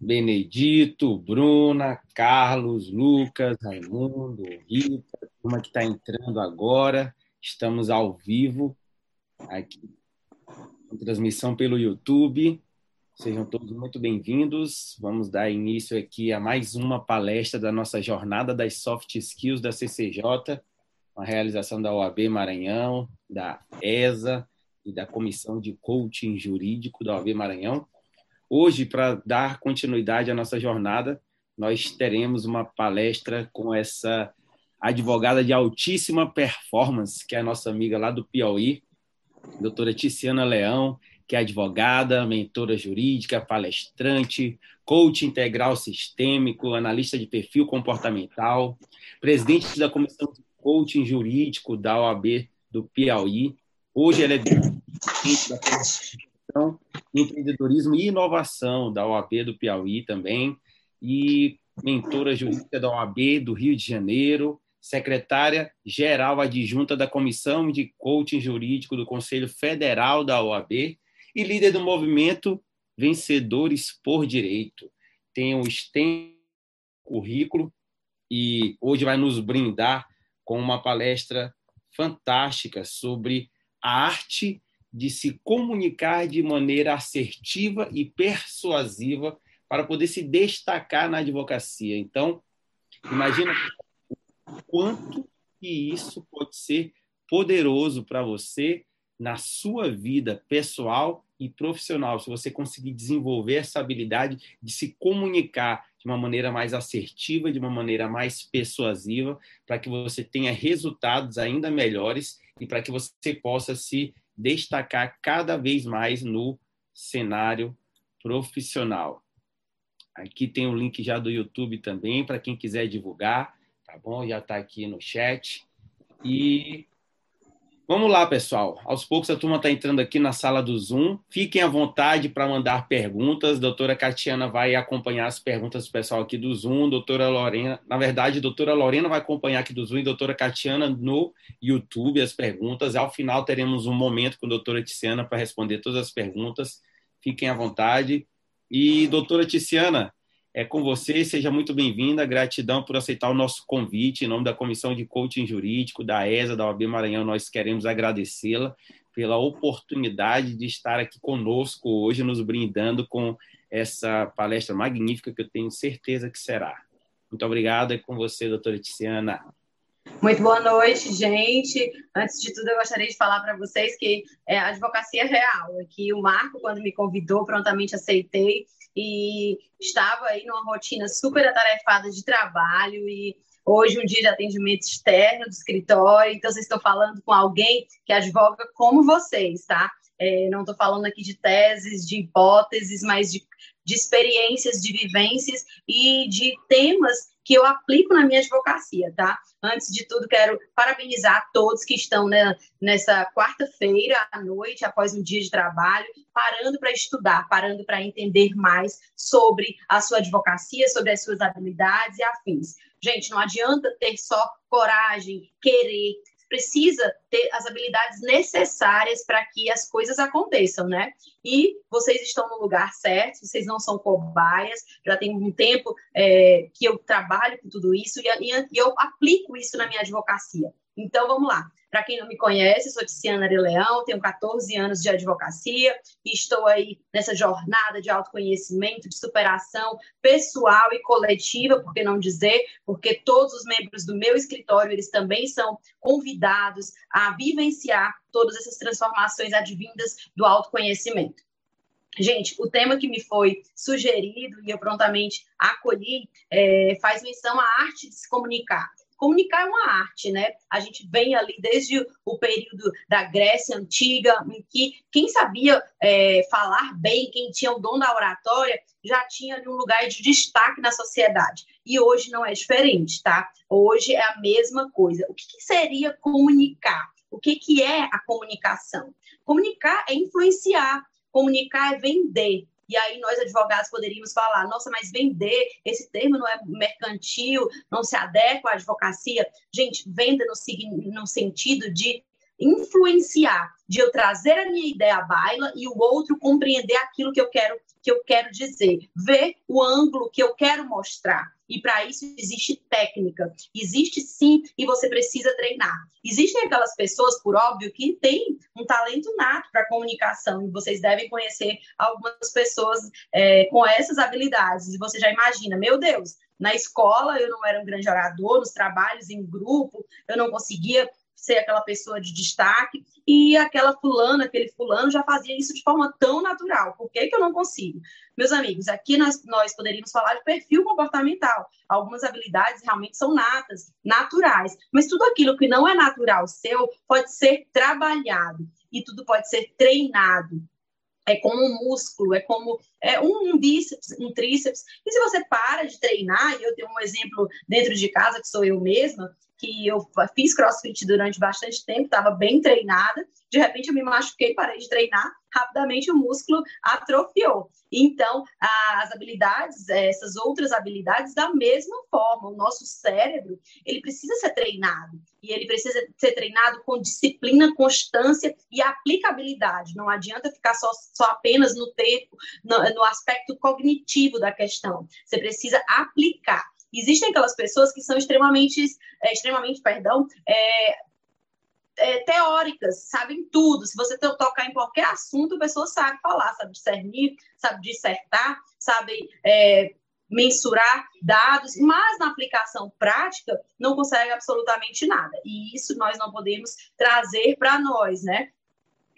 Benedito, Bruna, Carlos, Lucas, Raimundo, Rita, uma que está entrando agora. Estamos ao vivo aqui, transmissão pelo YouTube. Sejam todos muito bem-vindos. Vamos dar início aqui a mais uma palestra da nossa jornada das soft skills da CCJ, uma realização da OAB Maranhão, da ESA e da Comissão de Coaching Jurídico da OAB Maranhão. Hoje, para dar continuidade à nossa jornada, nós teremos uma palestra com essa advogada de altíssima performance, que é a nossa amiga lá do Piauí, doutora Tiziana Leão, que é advogada, mentora jurídica, palestrante, coach integral sistêmico, analista de perfil comportamental, presidente da Comissão de Coaching Jurídico da OAB do Piauí. Hoje ela é da Empreendedorismo e Inovação da OAB do Piauí também, e mentora jurídica da OAB do Rio de Janeiro, secretária geral adjunta da Comissão de Coaching Jurídico do Conselho Federal da OAB e líder do movimento Vencedores por Direito. Tem um extenso currículo e hoje vai nos brindar com uma palestra fantástica sobre a arte de se comunicar de maneira assertiva e persuasiva para poder se destacar na advocacia. Então, imagina o quanto que isso pode ser poderoso para você na sua vida pessoal e profissional, se você conseguir desenvolver essa habilidade de se comunicar de uma maneira mais assertiva, de uma maneira mais persuasiva, para que você tenha resultados ainda melhores e para que você possa se destacar cada vez mais no cenário profissional. Aqui tem o link já do YouTube também para quem quiser divulgar, tá bom? Já está aqui no chat. E Vamos lá, pessoal. Aos poucos a turma está entrando aqui na sala do Zoom. Fiquem à vontade para mandar perguntas. Doutora Catiana vai acompanhar as perguntas do pessoal aqui do Zoom. Doutora Lorena, na verdade, a doutora Lorena vai acompanhar aqui do Zoom e a doutora Catiana no YouTube as perguntas. Ao final teremos um momento com a doutora Tiziana para responder todas as perguntas. Fiquem à vontade. E, doutora Tiziana, é com você, seja muito bem-vinda. Gratidão por aceitar o nosso convite. Em nome da Comissão de Coaching Jurídico, da ESA, da OAB Maranhão, nós queremos agradecê-la pela oportunidade de estar aqui conosco hoje, nos brindando com essa palestra magnífica que eu tenho certeza que será. Muito obrigado. É com você, doutora Tiziana. Muito boa noite, gente. Antes de tudo, eu gostaria de falar para vocês que é a advocacia real. Que o Marco, quando me convidou, prontamente aceitei e estava aí numa rotina super atarefada de trabalho e hoje um dia de atendimento externo do escritório, então vocês estão falando com alguém que advoga como vocês, tá? É, não estou falando aqui de teses, de hipóteses, mas de, de experiências, de vivências e de temas que eu aplico na minha advocacia, tá? Antes de tudo, quero parabenizar todos que estão né, nessa quarta-feira à noite, após um dia de trabalho, parando para estudar, parando para entender mais sobre a sua advocacia, sobre as suas habilidades e afins. Gente, não adianta ter só coragem, querer, precisa ter as habilidades necessárias para que as coisas aconteçam, né? E vocês estão no lugar certo, vocês não são cobaias, já tem um tempo é, que eu trabalho com tudo isso e, e, e eu aplico isso na minha advocacia. Então, vamos lá. Para quem não me conhece, sou Tiziana Leão, tenho 14 anos de advocacia e estou aí nessa jornada de autoconhecimento, de superação pessoal e coletiva, por que não dizer, porque todos os membros do meu escritório, eles também são convidados a vivenciar todas essas transformações advindas do autoconhecimento. Gente, o tema que me foi sugerido e eu prontamente acolhi é, faz menção à arte de se comunicar comunicar é uma arte, né? A gente vem ali desde o período da Grécia Antiga, em que quem sabia é, falar bem, quem tinha o dom da oratória, já tinha ali um lugar de destaque na sociedade. E hoje não é diferente, tá? Hoje é a mesma coisa. O que, que seria comunicar? O que, que é a comunicação? Comunicar é influenciar, comunicar é vender, e aí nós, advogados, poderíamos falar, nossa, mas vender, esse termo não é mercantil, não se adequa à advocacia. Gente, venda no, no sentido de influenciar, de eu trazer a minha ideia à baila e o outro compreender aquilo que eu quero que eu quero dizer, ver o ângulo que eu quero mostrar. E para isso existe técnica, existe sim, e você precisa treinar. Existem aquelas pessoas, por óbvio, que têm um talento nato para comunicação, e vocês devem conhecer algumas pessoas é, com essas habilidades. E você já imagina, meu Deus, na escola eu não era um grande orador, nos trabalhos em grupo eu não conseguia ser aquela pessoa de destaque, e aquela fulana, aquele fulano já fazia isso de forma tão natural. Por que, que eu não consigo? Meus amigos, aqui nós, nós poderíamos falar de perfil comportamental. Algumas habilidades realmente são natas, naturais, mas tudo aquilo que não é natural seu pode ser trabalhado e tudo pode ser treinado é como um músculo, é como é um bíceps, um tríceps. E se você para de treinar, e eu tenho um exemplo dentro de casa, que sou eu mesma, que eu fiz crossfit durante bastante tempo, estava bem treinada, de repente eu me machuquei, parei de treinar, rapidamente o músculo atrofiou. Então, as habilidades, essas outras habilidades, da mesma forma, o nosso cérebro, ele precisa ser treinado, e ele precisa ser treinado com disciplina, constância e aplicabilidade. Não adianta ficar só, só apenas no tempo, no, no aspecto cognitivo da questão. Você precisa aplicar. Existem aquelas pessoas que são extremamente, é, extremamente, perdão, é, é, teóricas, sabem tudo. Se você tocar em qualquer assunto, a pessoa sabe falar, sabe discernir, sabe dissertar, sabe é, mensurar dados, mas na aplicação prática não consegue absolutamente nada. E isso nós não podemos trazer para nós, né?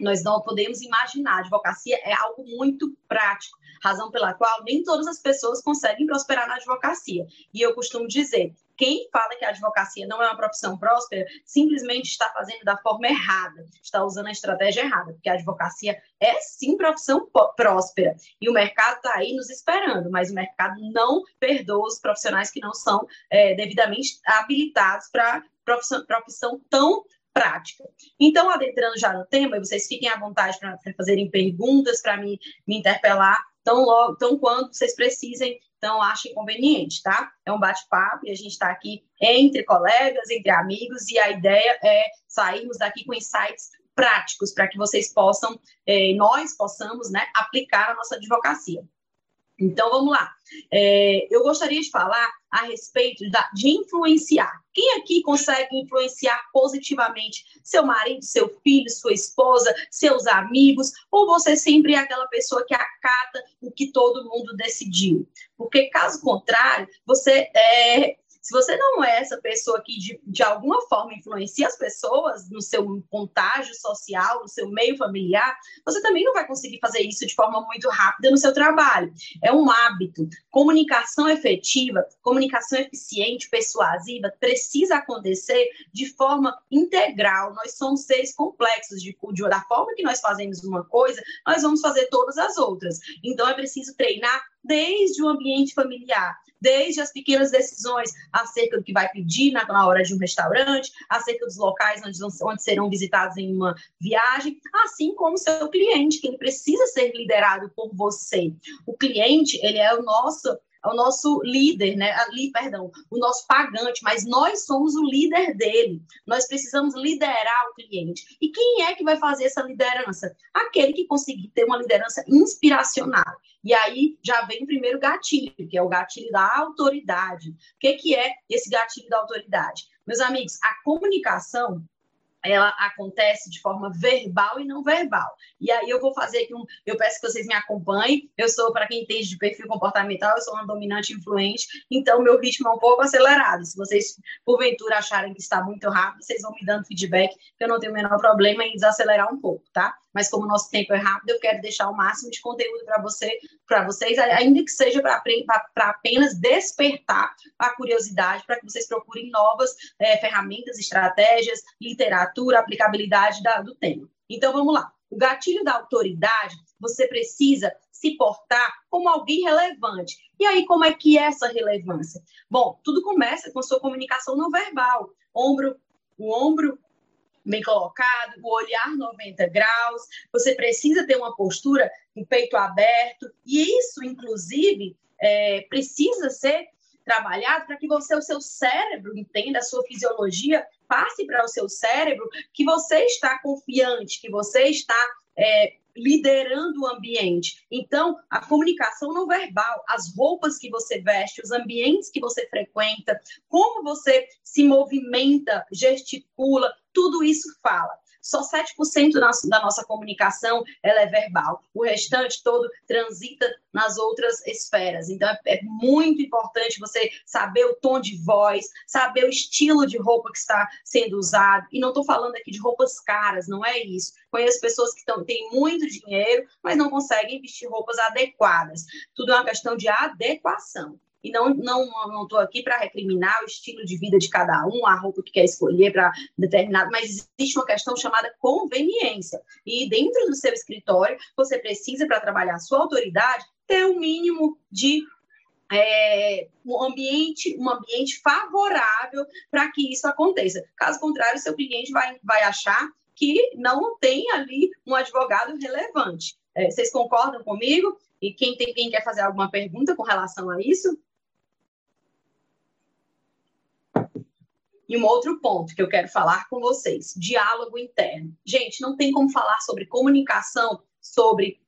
Nós não podemos imaginar. A advocacia é algo muito prático, razão pela qual nem todas as pessoas conseguem prosperar na advocacia. E eu costumo dizer: quem fala que a advocacia não é uma profissão próspera simplesmente está fazendo da forma errada, está usando a estratégia errada, porque a advocacia é sim profissão próspera e o mercado está aí nos esperando, mas o mercado não perdoa os profissionais que não são é, devidamente habilitados para profissão, profissão tão prática. Então, adentrando já no tema, vocês fiquem à vontade para fazerem perguntas, para me, me interpelar, tão, logo, tão quanto vocês precisem, então achem conveniente, tá? É um bate-papo e a gente está aqui entre colegas, entre amigos, e a ideia é sairmos daqui com insights práticos para que vocês possam, eh, nós possamos, né, aplicar a nossa advocacia. Então, vamos lá. É, eu gostaria de falar a respeito da, de influenciar. Quem aqui consegue influenciar positivamente seu marido, seu filho, sua esposa, seus amigos? Ou você sempre é aquela pessoa que acata o que todo mundo decidiu? Porque, caso contrário, você é, se você não é essa pessoa que de, de alguma forma influencia as pessoas no seu contágio social, no seu meio familiar, você também não vai conseguir fazer isso de forma muito rápida no seu trabalho. É um hábito. Comunicação efetiva, comunicação eficiente, persuasiva, precisa acontecer de forma integral. Nós somos seres complexos. De, de, da forma que nós fazemos uma coisa, nós vamos fazer todas as outras. Então, é preciso treinar desde o ambiente familiar, desde as pequenas decisões acerca do que vai pedir na, hora de um restaurante, acerca dos locais onde, onde serão visitados em uma viagem, assim como o seu cliente, que ele precisa ser liderado por você. O cliente, ele é o nosso o nosso líder, né? Ali, perdão, o nosso pagante, mas nós somos o líder dele. Nós precisamos liderar o cliente. E quem é que vai fazer essa liderança? Aquele que conseguir ter uma liderança inspiracional. E aí já vem o primeiro gatilho, que é o gatilho da autoridade. O que, que é esse gatilho da autoridade? Meus amigos, a comunicação ela acontece de forma verbal e não verbal. E aí eu vou fazer aqui um. Eu peço que vocês me acompanhem. Eu sou, para quem entende de perfil comportamental, eu sou uma dominante influente, então meu ritmo é um pouco acelerado. Se vocês, porventura, acharem que está muito rápido, vocês vão me dando feedback, que eu não tenho o menor problema em desacelerar um pouco, tá? Mas como o nosso tempo é rápido, eu quero deixar o máximo de conteúdo para você, para vocês, ainda que seja para apenas despertar a curiosidade, para que vocês procurem novas é, ferramentas, estratégias, literatura aplicabilidade da, do tema. Então, vamos lá. O gatilho da autoridade, você precisa se portar como alguém relevante. E aí, como é que é essa relevância? Bom, tudo começa com a sua comunicação não verbal. Ombro, o ombro bem colocado, o olhar 90 graus. Você precisa ter uma postura com o peito aberto. E isso, inclusive, é, precisa ser trabalhado para que você, o seu cérebro, entenda a sua fisiologia, passe para o seu cérebro que você está confiante, que você está é, liderando o ambiente. Então, a comunicação não verbal, as roupas que você veste, os ambientes que você frequenta, como você se movimenta, gesticula, tudo isso fala. Só 7% da nossa comunicação ela é verbal. O restante todo transita nas outras esferas. Então, é, é muito importante você saber o tom de voz, saber o estilo de roupa que está sendo usado. E não estou falando aqui de roupas caras, não é isso. Conheço pessoas que tão, têm muito dinheiro, mas não conseguem vestir roupas adequadas. Tudo é uma questão de adequação. E não não não estou aqui para recriminar o estilo de vida de cada um, a roupa que quer escolher para determinado, mas existe uma questão chamada conveniência. E dentro do seu escritório, você precisa para trabalhar a sua autoridade ter um mínimo de é, um ambiente, um ambiente favorável para que isso aconteça. Caso contrário, seu cliente vai, vai achar que não tem ali um advogado relevante. É, vocês concordam comigo? E quem, tem, quem quer fazer alguma pergunta com relação a isso? E um outro ponto que eu quero falar com vocês: diálogo interno. Gente, não tem como falar sobre comunicação, sobre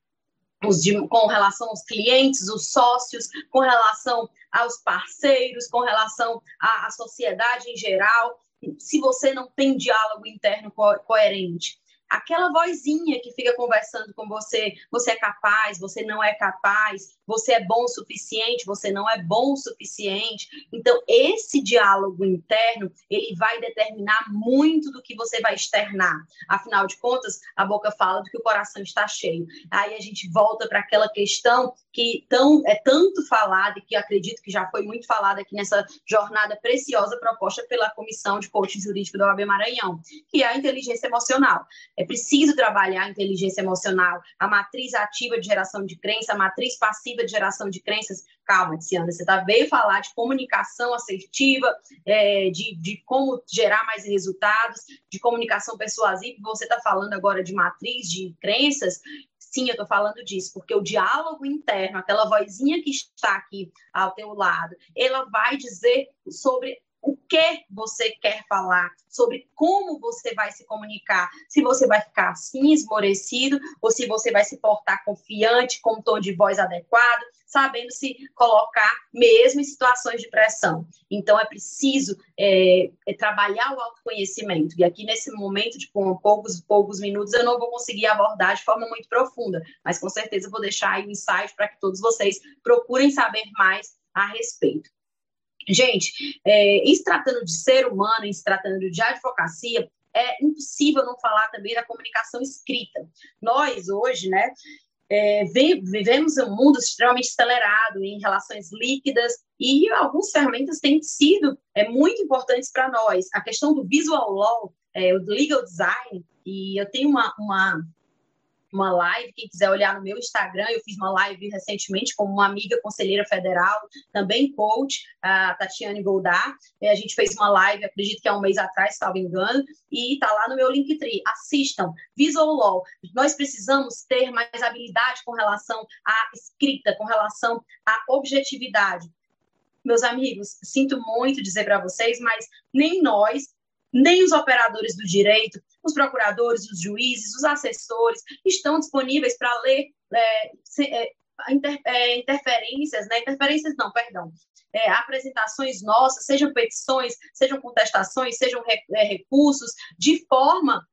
os de, com relação aos clientes, os sócios, com relação aos parceiros, com relação à, à sociedade em geral, se você não tem diálogo interno co coerente aquela vozinha que fica conversando com você, você é capaz, você não é capaz, você é bom o suficiente, você não é bom o suficiente. Então, esse diálogo interno, ele vai determinar muito do que você vai externar. Afinal de contas, a boca fala do que o coração está cheio. Aí a gente volta para aquela questão que tão, é tanto falada e que acredito que já foi muito falada aqui nessa jornada preciosa proposta pela Comissão de Coaching Jurídico da OAB Maranhão, que é a inteligência emocional. É preciso trabalhar a inteligência emocional, a matriz ativa de geração de crença, a matriz passiva de geração de crenças. Calma, Tiziana, você tá, veio falar de comunicação assertiva, é, de, de como gerar mais resultados, de comunicação persuasiva, você está falando agora de matriz de crenças, Sim, eu estou falando disso, porque o diálogo interno, aquela vozinha que está aqui ao teu lado, ela vai dizer sobre o que você quer falar, sobre como você vai se comunicar, se você vai ficar assim, esmorecido, ou se você vai se portar confiante, com um tom de voz adequado, sabendo se colocar mesmo em situações de pressão. Então, é preciso é, é trabalhar o autoconhecimento. E aqui, nesse momento, de com poucos, poucos minutos, eu não vou conseguir abordar de forma muito profunda, mas com certeza vou deixar aí um insight para que todos vocês procurem saber mais a respeito. Gente, é, em se tratando de ser humano, em se tratando de advocacia, é impossível não falar também da comunicação escrita. Nós, hoje, né, é, vivemos um mundo extremamente acelerado em relações líquidas e algumas ferramentas têm sido é, muito importantes para nós. A questão do visual law, é, o legal design, e eu tenho uma, uma uma live, quem quiser olhar no meu Instagram, eu fiz uma live recentemente com uma amiga conselheira federal, também coach, a Tatiane Goldar. A gente fez uma live, acredito que há um mês atrás, me engano, e está lá no meu Linktree. Assistam, Visual Law. Nós precisamos ter mais habilidade com relação à escrita, com relação à objetividade. Meus amigos, sinto muito dizer para vocês, mas nem nós, nem os operadores do direito, os procuradores, os juízes, os assessores estão disponíveis para ler é, é, inter, é, interferências, né? interferências não, perdão, é, apresentações nossas, sejam petições, sejam contestações, sejam é, recursos, de forma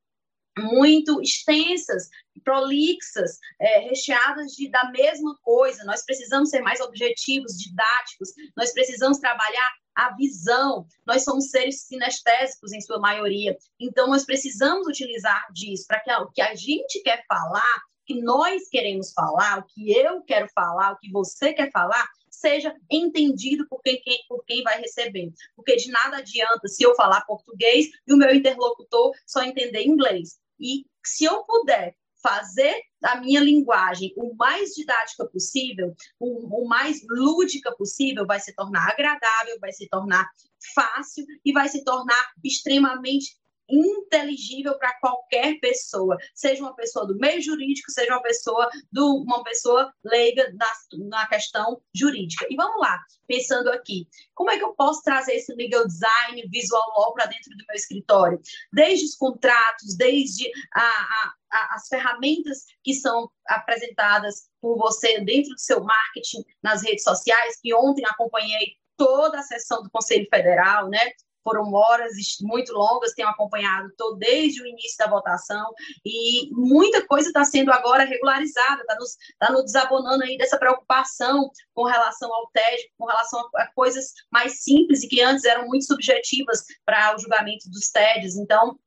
muito extensas, prolixas, é, recheadas de, da mesma coisa. Nós precisamos ser mais objetivos, didáticos, nós precisamos trabalhar a visão. Nós somos seres sinestésicos em sua maioria, então nós precisamos utilizar disso para que o que a gente quer falar, que nós queremos falar, o que eu quero falar, o que você quer falar, seja entendido por quem, quem, por quem vai receber. Porque de nada adianta se eu falar português e o meu interlocutor só entender inglês. E se eu puder fazer a minha linguagem o mais didática possível, o, o, mais lúdica possível, vai se tornar agradável, vai se tornar fácil e vai se tornar extremamente inteligível para qualquer pessoa, seja uma pessoa do meio jurídico, seja uma pessoa do uma pessoa leiga na, na questão jurídica. E vamos lá, pensando aqui, como é que eu posso trazer esse legal design, visual law para dentro do meu escritório? Desde os contratos, desde a, a as ferramentas que são apresentadas por você dentro do seu marketing nas redes sociais, que ontem acompanhei toda a sessão do Conselho Federal, né? Foram horas muito longas, tenho acompanhado todo desde o início da votação e muita coisa está sendo agora regularizada, está nos, tá nos desabonando aí dessa preocupação com relação ao TED, com relação a, a coisas mais simples e que antes eram muito subjetivas para o julgamento dos TEDs. Então,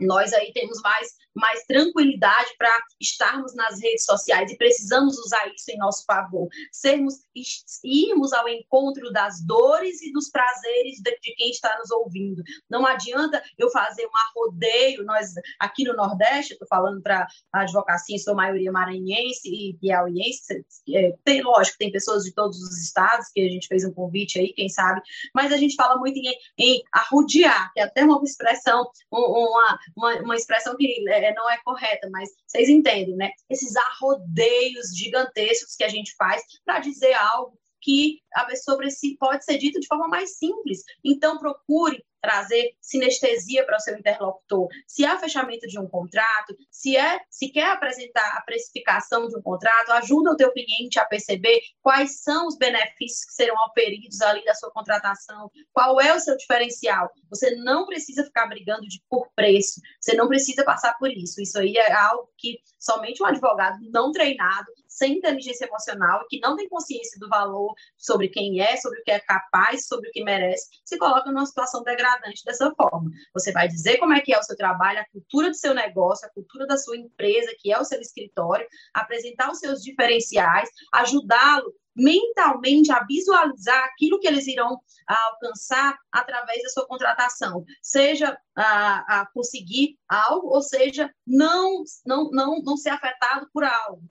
nós aí temos mais, mais tranquilidade para estarmos nas redes sociais e precisamos usar isso em nosso favor. Sermos, irmos ao encontro das dores e dos prazeres de, de quem está nos ouvindo. Não adianta eu fazer um arrodeio, nós aqui no Nordeste, estou falando para a advocacia, sua maioria maranhense e piauiense, é, tem, lógico, tem pessoas de todos os estados, que a gente fez um convite aí, quem sabe, mas a gente fala muito em, em arrodear, que é até uma expressão, uma, uma, uma expressão que é, não é correta, mas vocês entendem, né? Esses arrodeios gigantescos que a gente faz para dizer algo que a pessoa pode ser dito de forma mais simples. Então, procure trazer sinestesia para o seu interlocutor. Se há fechamento de um contrato, se é, se quer apresentar a precificação de um contrato, ajuda o teu cliente a perceber quais são os benefícios que serão oferidos ali da sua contratação, qual é o seu diferencial. Você não precisa ficar brigando de, por preço, você não precisa passar por isso. Isso aí é algo que somente um advogado não treinado, sem inteligência emocional, que não tem consciência do valor sobre quem é, sobre o que é capaz, sobre o que merece, se coloca numa situação degradante dessa forma. Você vai dizer como é que é o seu trabalho, a cultura do seu negócio, a cultura da sua empresa, que é o seu escritório, apresentar os seus diferenciais, ajudá-lo mentalmente a visualizar aquilo que eles irão alcançar através da sua contratação, seja a, a conseguir algo, ou seja, não, não, não, não ser afetado por algo.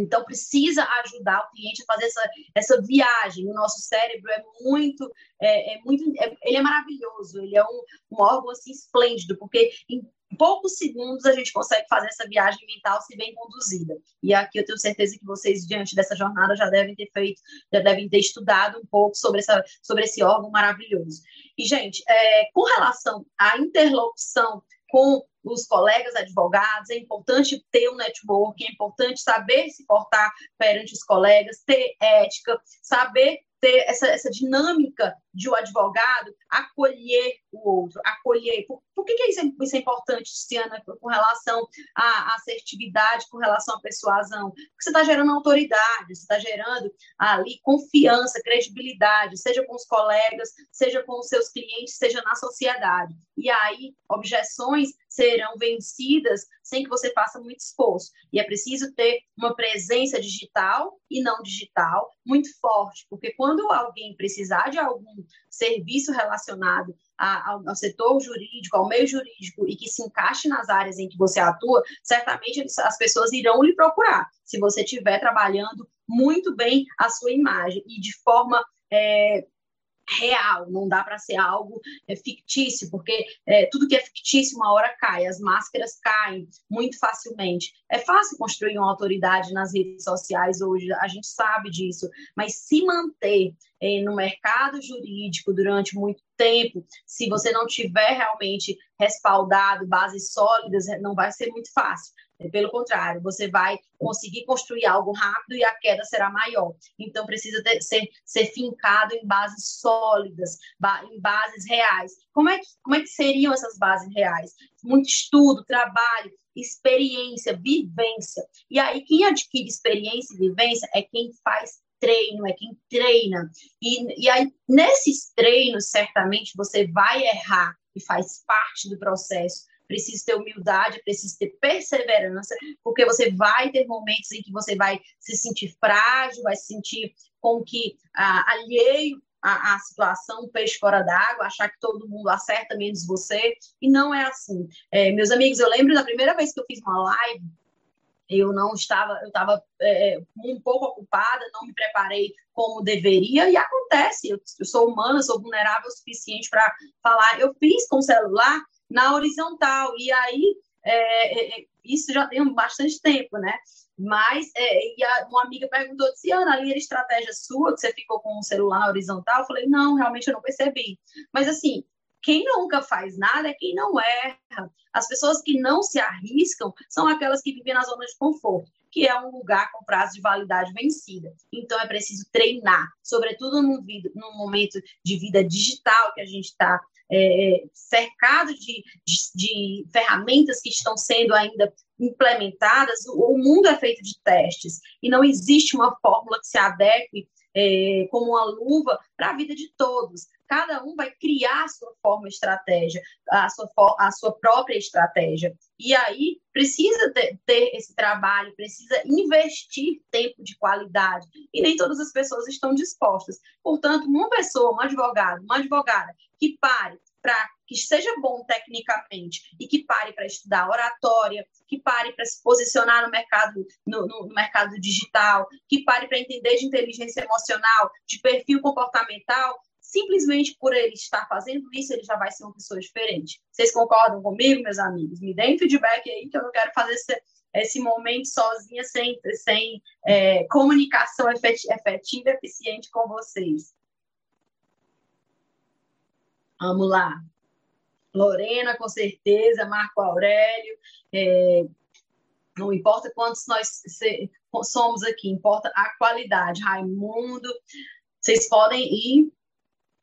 Então, precisa ajudar o cliente a fazer essa, essa viagem. O nosso cérebro é muito, é, é muito é, ele é maravilhoso, ele é um, um órgão assim, esplêndido, porque em poucos segundos a gente consegue fazer essa viagem mental se bem conduzida. E aqui eu tenho certeza que vocês, diante dessa jornada, já devem ter feito, já devem ter estudado um pouco sobre, essa, sobre esse órgão maravilhoso. E, gente, é, com relação à interlocução com os colegas advogados, é importante ter um network, é importante saber se portar perante os colegas, ter ética, saber ter essa, essa dinâmica de o um advogado acolher o outro, acolher. Por, por que, que isso, é, isso é importante, Tiziana, com relação à assertividade, com relação à persuasão? Porque você está gerando autoridade, você está gerando ali confiança, credibilidade, seja com os colegas, seja com os seus clientes, seja na sociedade. E aí, objeções serão vencidas sem que você faça muito esforço. E é preciso ter uma presença digital e não digital muito forte, porque quando alguém precisar de algum serviço relacionado ao, ao, setor jurídico, ao meio jurídico e que se encaixe nas áreas em que você atua, certamente as pessoas irão lhe procurar, se você estiver trabalhando muito bem a sua imagem e de forma é, real, não dá para ser algo é, fictício, porque é, tudo que é fictício uma hora cai, as máscaras caem muito facilmente. É fácil construir uma autoridade nas redes sociais hoje, a gente sabe disso, mas se manter é, no mercado jurídico durante muito tempo, se você não tiver realmente respaldado, bases sólidas, não vai ser muito fácil. Pelo contrário, você vai conseguir construir algo rápido e a queda será maior. Então, precisa ter, ser, ser fincado em bases sólidas, ba, em bases reais. Como é, que, como é que seriam essas bases reais? Muito estudo, trabalho, experiência, vivência. E aí, quem adquire experiência e vivência é quem faz treino, é quem treina. E, e aí, nesses treinos, certamente, você vai errar e faz parte do processo precisa ter humildade, precisa ter perseverança, porque você vai ter momentos em que você vai se sentir frágil, vai se sentir com que ah, alheio à, situação, um peixe fora d'água, achar que todo mundo acerta menos você, e não é assim. É, meus amigos, eu lembro da primeira vez que eu fiz uma live, eu não estava, eu estava é, um pouco ocupada, não me preparei como deveria, e acontece, eu, eu sou humana, sou vulnerável o suficiente para falar. Eu fiz com o celular na horizontal. E aí, é, é, é isso já tem bastante tempo, né? Mas, é, e a, uma amiga perguntou, se Ana, ali era estratégia sua, que você ficou com o celular horizontal? Eu falei, não, realmente eu não percebi. Mas, assim, quem nunca faz nada é quem não erra. As pessoas que não se arriscam são aquelas que vivem na zona de conforto, que é um lugar com prazo de validade vencida. Então é preciso treinar, sobretudo num momento de vida digital que a gente está é, cercado de, de, de, ferramentas que estão sendo ainda implementadas. O, o mundo é feito de testes e não existe uma fórmula que se adeque é, como uma luva para a vida de todos. Cada um vai criar a sua forma estratégia, a sua, a sua própria estratégia. E aí precisa ter, ter, esse trabalho, precisa investir tempo de qualidade. E nem todas as pessoas estão dispostas. Portanto, uma pessoa, um advogado, uma advogada que pare para que seja bom tecnicamente e que pare para estudar oratória, que pare para se posicionar no mercado, no, no, no mercado digital, que pare para entender de inteligência emocional, de perfil comportamental, simplesmente por ele estar fazendo isso, ele já vai ser uma pessoa diferente. Vocês concordam comigo, meus amigos? Me deem feedback aí, que eu não quero fazer esse, esse momento sozinha, sem, sem é, comunicação efetiva eficiente com vocês. Vamos lá. Lorena, com certeza, Marco Aurélio. É, não importa quantos nós somos aqui, importa a qualidade. Raimundo, vocês podem ir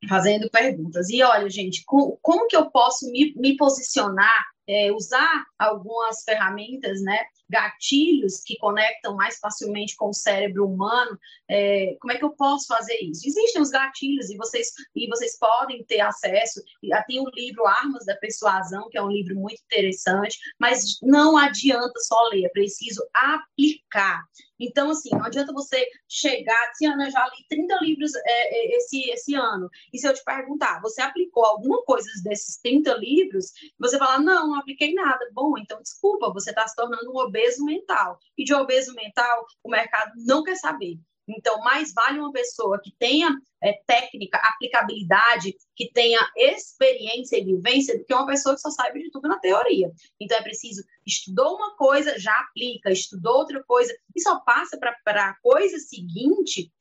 fazendo perguntas. E olha, gente, como, que eu posso me, me posicionar, é, usar algumas ferramentas, né? gatilhos que conectam mais facilmente com o cérebro humano, é, como é que eu posso fazer isso? Existem os gatilhos e vocês, e vocês podem ter acesso. Tem o livro Armas da Persuasão, que é um livro muito interessante, mas não adianta só ler, é preciso aplicar. Então, assim, não adianta você chegar, assim, Ana, já li 30 livros é, é, esse, esse ano, e se eu te perguntar, você aplicou alguma coisa desses 30 livros, você falar, não, não apliquei nada. Bom, então, desculpa, você está se tornando um obeso mental. E de obeso mental, o mercado não quer saber. Então, mais vale uma pessoa que tenha é, técnica, aplicabilidade, que tenha experiência e vivência, do que uma pessoa que só saiba de tudo na teoria. Então, é preciso, estudou uma coisa, já aplica, estudou outra coisa, e só passa para a coisa seguinte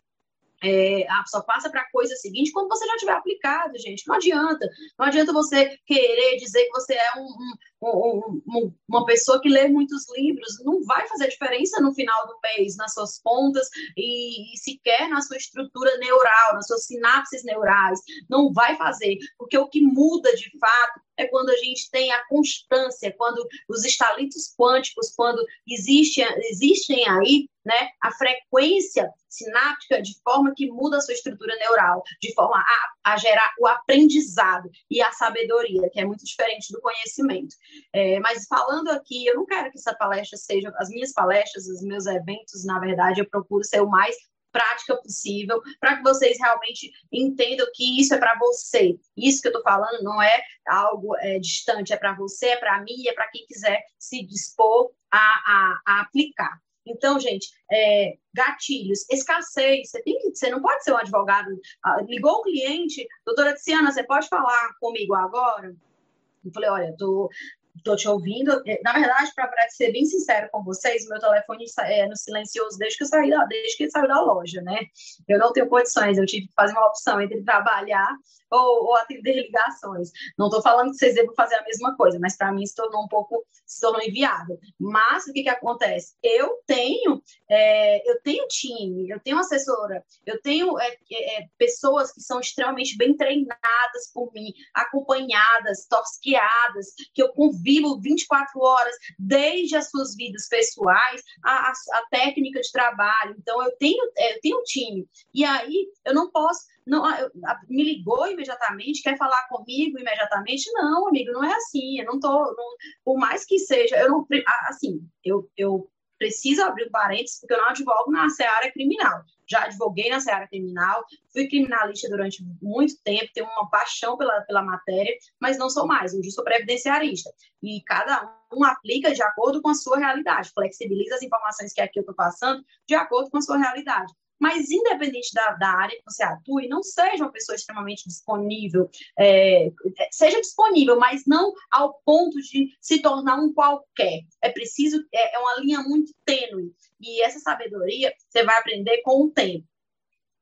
é, só passa para a coisa seguinte quando você já tiver aplicado, gente. Não adianta. Não adianta você querer dizer que você é um, um, um, uma pessoa que lê muitos livros. Não vai fazer diferença no final do mês, nas suas contas e, e sequer na sua estrutura neural, nas suas sinapses neurais. Não vai fazer. Porque o que muda de fato é quando a gente tem a constância, quando os estalitos quânticos, quando existe, existem aí né, a frequência sináptica de forma que muda a sua estrutura neural, de forma a, a gerar o aprendizado e a sabedoria, que é muito diferente do conhecimento. É, mas falando aqui, eu não quero que essa palestra seja, as minhas palestras, os meus eventos, na verdade, eu procuro ser o mais prática possível, para que vocês realmente entendam que isso é para você. Isso que eu estou falando não é algo é, distante, é para você, é para mim, é para quem quiser se dispor a, a, a aplicar. Então, gente, é, gatilhos, escassez, você, tem você não pode ser um advogado. Ah, ligou o cliente, doutora Tiziana, você pode falar comigo agora? Eu falei, olha, tô, Estou te ouvindo. É, na verdade, para ser bem sincero com vocês, meu telefone é no silencioso desde que eu saí da, desde que saiu da loja, né? Eu não tenho condições, eu tive que fazer uma opção entre trabalhar ou, ou atender ligações. Não estou falando que vocês devem fazer a mesma coisa, mas para mim se tornou um pouco, se tornou inviável. Mas o que, que acontece? Eu tenho, é, eu tenho time, eu tenho assessora, eu tenho é, é, pessoas que são extremamente bem treinadas por mim, acompanhadas, tosqueadas, que eu convivo 24 horas, desde as suas vidas pessoais, a, a, a técnica de trabalho. Então, eu tenho, é, eu tenho um time. E aí, eu não posso não, eu, me ligou imediatamente, quer falar comigo imediatamente? Não, amigo, não é assim. Eu não tô, não, por mais que seja, eu não, assim, eu, eu preciso abrir parênteses porque eu não advogo na seara criminal. Já advoguei na seara criminal, fui criminalista durante muito tempo, tenho uma paixão pela, pela matéria, mas não sou mais. Hoje sou previdenciarista. E cada um aplica de acordo com a sua realidade, flexibiliza as informações que aqui eu estou passando de acordo com a sua realidade mas independente da, da área que você atue, não seja uma pessoa extremamente disponível, é, seja disponível, mas não ao ponto de se tornar um qualquer. É preciso, é, é uma linha muito tênue, e essa sabedoria você vai aprender com o tempo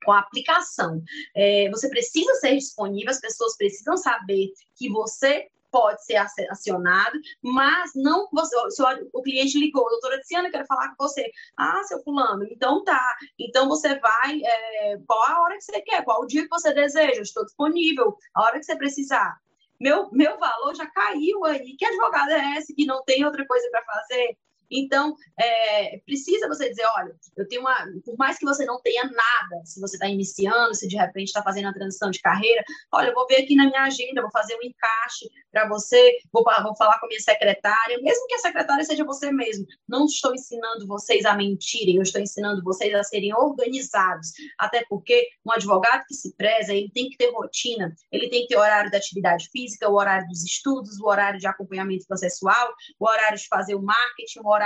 com a aplicação. É, você precisa ser disponível, as pessoas precisam saber que você pode ser acionado, mas não você, se o cliente ligou, doutora Tiziana, quero falar com você. Ah, seu fulano, então tá. Então você vai, é, qual a hora que você quer, qual o dia que você deseja, eu estou disponível, a hora que você precisar. Meu, meu valor já caiu aí. Que advogado é esse que não tem outra coisa para fazer? Então, é, precisa você dizer, olha, eu tenho uma. Por mais que você não tenha nada, se você está iniciando, se de repente está fazendo a transição de carreira, olha, eu vou ver aqui na minha agenda, vou fazer um encaixe para você, vou, vou falar com a minha secretária, mesmo que a secretária seja você mesmo. Não estou ensinando vocês a mentirem, eu estou ensinando vocês a serem organizados. Até porque um advogado que se preza, ele tem que ter rotina, ele tem que ter horário da atividade física, o horário dos estudos, o horário de acompanhamento processual, o horário de fazer o marketing, o horário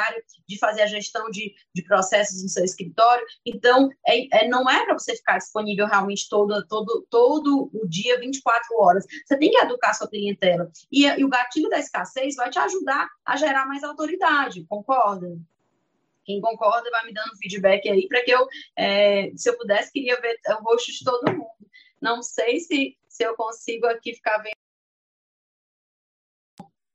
de fazer a gestão de, de processos no seu escritório. Então, é, é não é para você ficar disponível realmente todo, todo, todo o dia, 24 horas. Você tem que educar sua clientela. E, e o gatilho da escassez vai te ajudar a gerar mais autoridade, concorda? Quem concorda vai me dando feedback aí para que eu, é, se eu pudesse, queria ver o rosto de todo mundo. Não sei se, se eu consigo aqui ficar vendo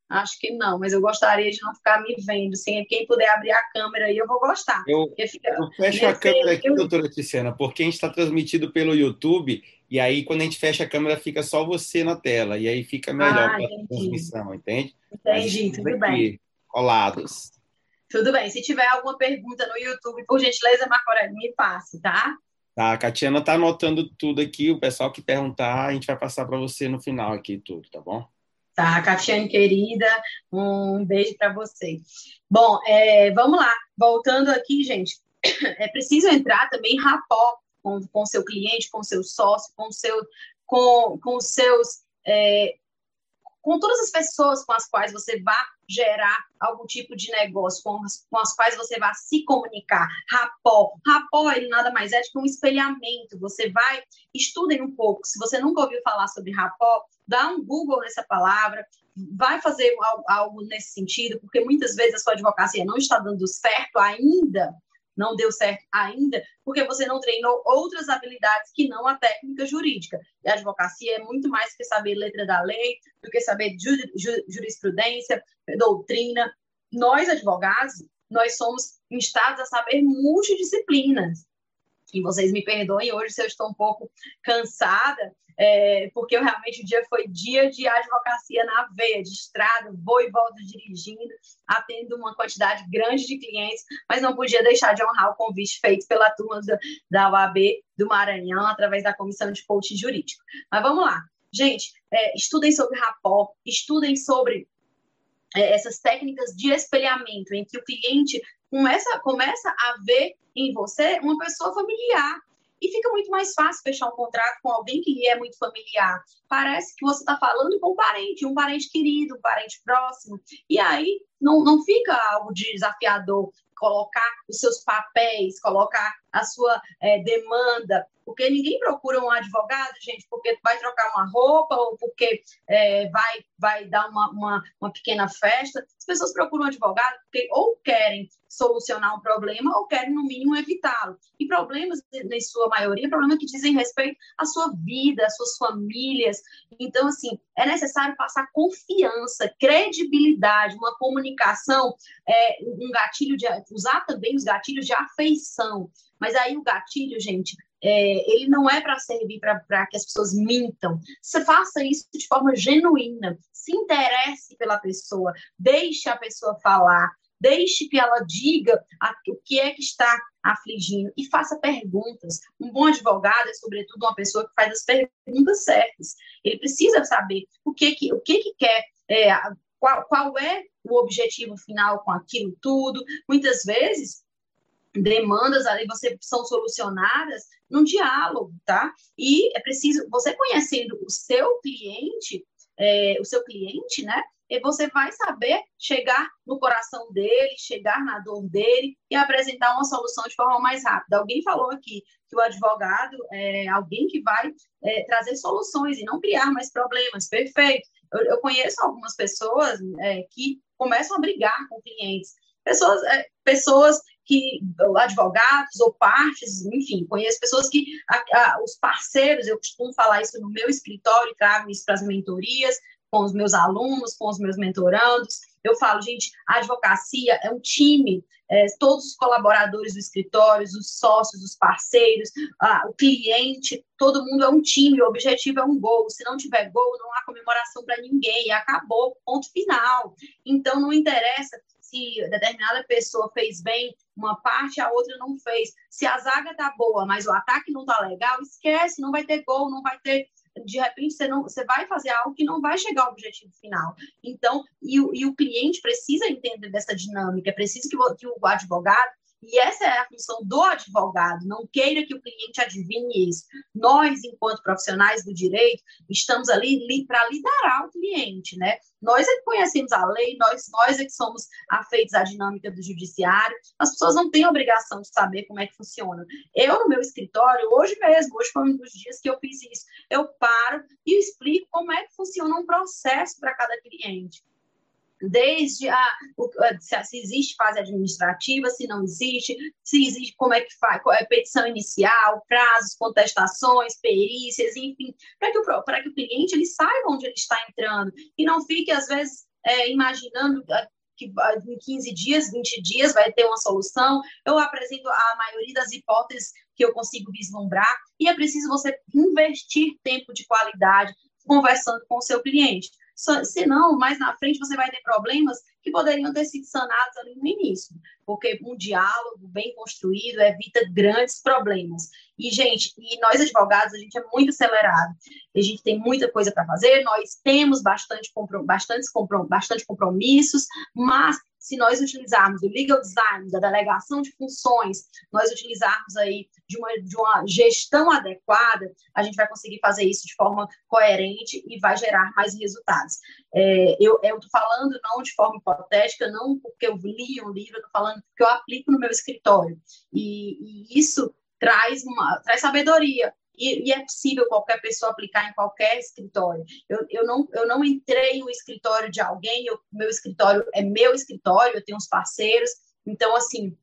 Acho que não, mas eu gostaria de não ficar me vendo. Sim, quem puder abrir a câmera aí, eu vou gostar. Eu, fica, eu fecho a câmera aqui, eu... doutora Tiziana, porque a gente está transmitido pelo YouTube, e aí quando a gente fecha a câmera, fica só você na tela, e aí fica melhor ah, para a transmissão, entende? Entendi, tudo bem. Colados. Tudo bem. Se tiver alguma pergunta no YouTube, por gentileza, Marco Aurélio, me passe, tá? Tá, a Catiana está anotando tudo aqui. O pessoal que perguntar, a gente vai passar para você no final aqui tudo, tá bom? Tá, Catiane querida, um beijo para você. Bom, é, vamos lá, voltando aqui, gente, é preciso entrar também em rapó com o seu cliente, com seu sócio, com, seu, com, com os seus é, com todas as pessoas com as quais você vai gerar algum tipo de negócio, com as, com as quais você vai se comunicar. Rapó. Rapó, ele nada mais é do que um espelhamento. Você vai, estudem um pouco. Se você nunca ouviu falar sobre rapó, dá um Google nessa palavra, vai fazer algo nesse sentido, porque muitas vezes a sua advocacia não está dando certo ainda, não deu certo ainda, porque você não treinou outras habilidades que não a técnica jurídica. E a advocacia é muito mais que saber letra da lei, do que saber jurisprudência, doutrina. Nós, advogados, nós somos instados a saber multidisciplinas. E vocês me perdoem hoje se eu estou um pouco cansada, é, porque eu, realmente o dia foi dia de advocacia na veia, de estrada, vou e volto dirigindo, atendo uma quantidade grande de clientes, mas não podia deixar de honrar o convite feito pela turma da, da OAB do Maranhão, através da Comissão de Coaching Jurídico. Mas vamos lá. Gente, é, estudem sobre rapó, estudem sobre é, essas técnicas de espelhamento, em que o cliente começa, começa a ver em você uma pessoa familiar. E fica muito mais fácil fechar um contrato com alguém que lhe é muito familiar. Parece que você está falando com um parente, um parente querido, um parente próximo. E aí não, não fica algo desafiador colocar os seus papéis, colocar a sua é, demanda, porque ninguém procura um advogado, gente, porque vai trocar uma roupa ou porque é, vai, vai dar uma, uma, uma, pequena festa. As pessoas procuram um advogado porque ou querem solucionar um problema ou querem, no mínimo, evitá-lo. E problemas, em sua maioria, problemas que dizem respeito à sua vida, às suas famílias. Então, assim, é necessário passar confiança, credibilidade, uma comunicação, é, um gatilho de usar também os gatilhos de afeição. Mas aí o gatilho, gente, é, ele não é para servir para que as pessoas mintam. Você faça isso de forma genuína. Se interesse pela pessoa, deixe a pessoa falar, deixe que ela diga a, o que é que está afligindo e faça perguntas. Um bom advogado é, sobretudo, uma pessoa que faz as perguntas certas. Ele precisa saber o que que, o que, que quer, é, qual, qual é o objetivo final com aquilo tudo. Muitas vezes demandas ali você são solucionadas num diálogo, tá? E é preciso você conhecendo o seu cliente é, o seu cliente, né? E você vai saber chegar no coração dele, chegar na dor dele e apresentar uma solução de forma mais rápida. Alguém falou aqui que o advogado é alguém que vai é, trazer soluções e não criar mais problemas. Perfeito. Eu, eu conheço algumas pessoas é, que começam a brigar com clientes. Pessoas, é, pessoas que advogados ou partes, enfim, conheço pessoas que a, a, os parceiros, eu costumo falar isso no meu escritório, trago isso para as mentorias, com os meus alunos, com os meus mentorandos. Eu falo, gente, a advocacia é um time, é, todos os colaboradores do escritório, os sócios, os parceiros, a, o cliente, todo mundo é um time, o objetivo é um gol. Se não tiver gol, não há comemoração para ninguém, acabou, ponto final. Então, não interessa se determinada pessoa fez bem uma parte, a outra não fez. Se a zaga tá boa, mas o ataque não tá legal, esquece, não vai ter gol, não vai ter. De repente, você, não, você vai fazer algo que não vai chegar ao objetivo final. Então, e, e o cliente precisa entender dessa dinâmica, é preciso que, que o advogado e essa é a função do advogado. Não queira que o cliente adivinhe isso. Nós, enquanto profissionais do direito, estamos ali li, para liderar o cliente, né? Nós é que conhecemos a lei, nós, nós é que somos afeitos à dinâmica do judiciário. As pessoas não têm obrigação de saber como é que funciona. Eu, no meu escritório, hoje mesmo, hoje foi um dos dias que eu fiz isso, eu paro e explico como é que funciona um processo para cada cliente desde a, se existe fase administrativa, se não existe, se existe, como é que faz, é a petição inicial, prazos, contestações, perícias, enfim, para que, o, que o cliente ele saiba onde ele está entrando e não fique, às vezes, é, imaginando ah, que ah, em 15 dias, 20 dias vai ter uma solução. Eu apresento a maioria das hipóteses que eu consigo vislumbrar e é preciso você investir tempo de qualidade conversando com o seu cliente. Senão, mais na frente, você vai ter problemas que poderiam ter sido sanados ali no início, porque um diálogo bem construído evita grandes problemas. E, gente, e nós advogados, a gente é muito acelerado, a gente tem muita coisa para fazer, nós temos bastante, bastante, bastante compromissos, mas se nós utilizarmos o legal design, da delegação de funções, nós utilizarmos aí de uma, de uma gestão adequada, a gente vai conseguir fazer isso de forma coerente e vai gerar mais resultados. É, eu estou falando não de forma hipotética, não porque eu li um livro, eu estou falando porque eu aplico no meu escritório. E, e isso traz, uma, traz sabedoria, e, e, é possível qualquer pessoa aplicar em qualquer escritório. Eu, eu, não, eu não entrei no escritório de alguém, o meu escritório é meu escritório, eu tenho uns parceiros, então, assim,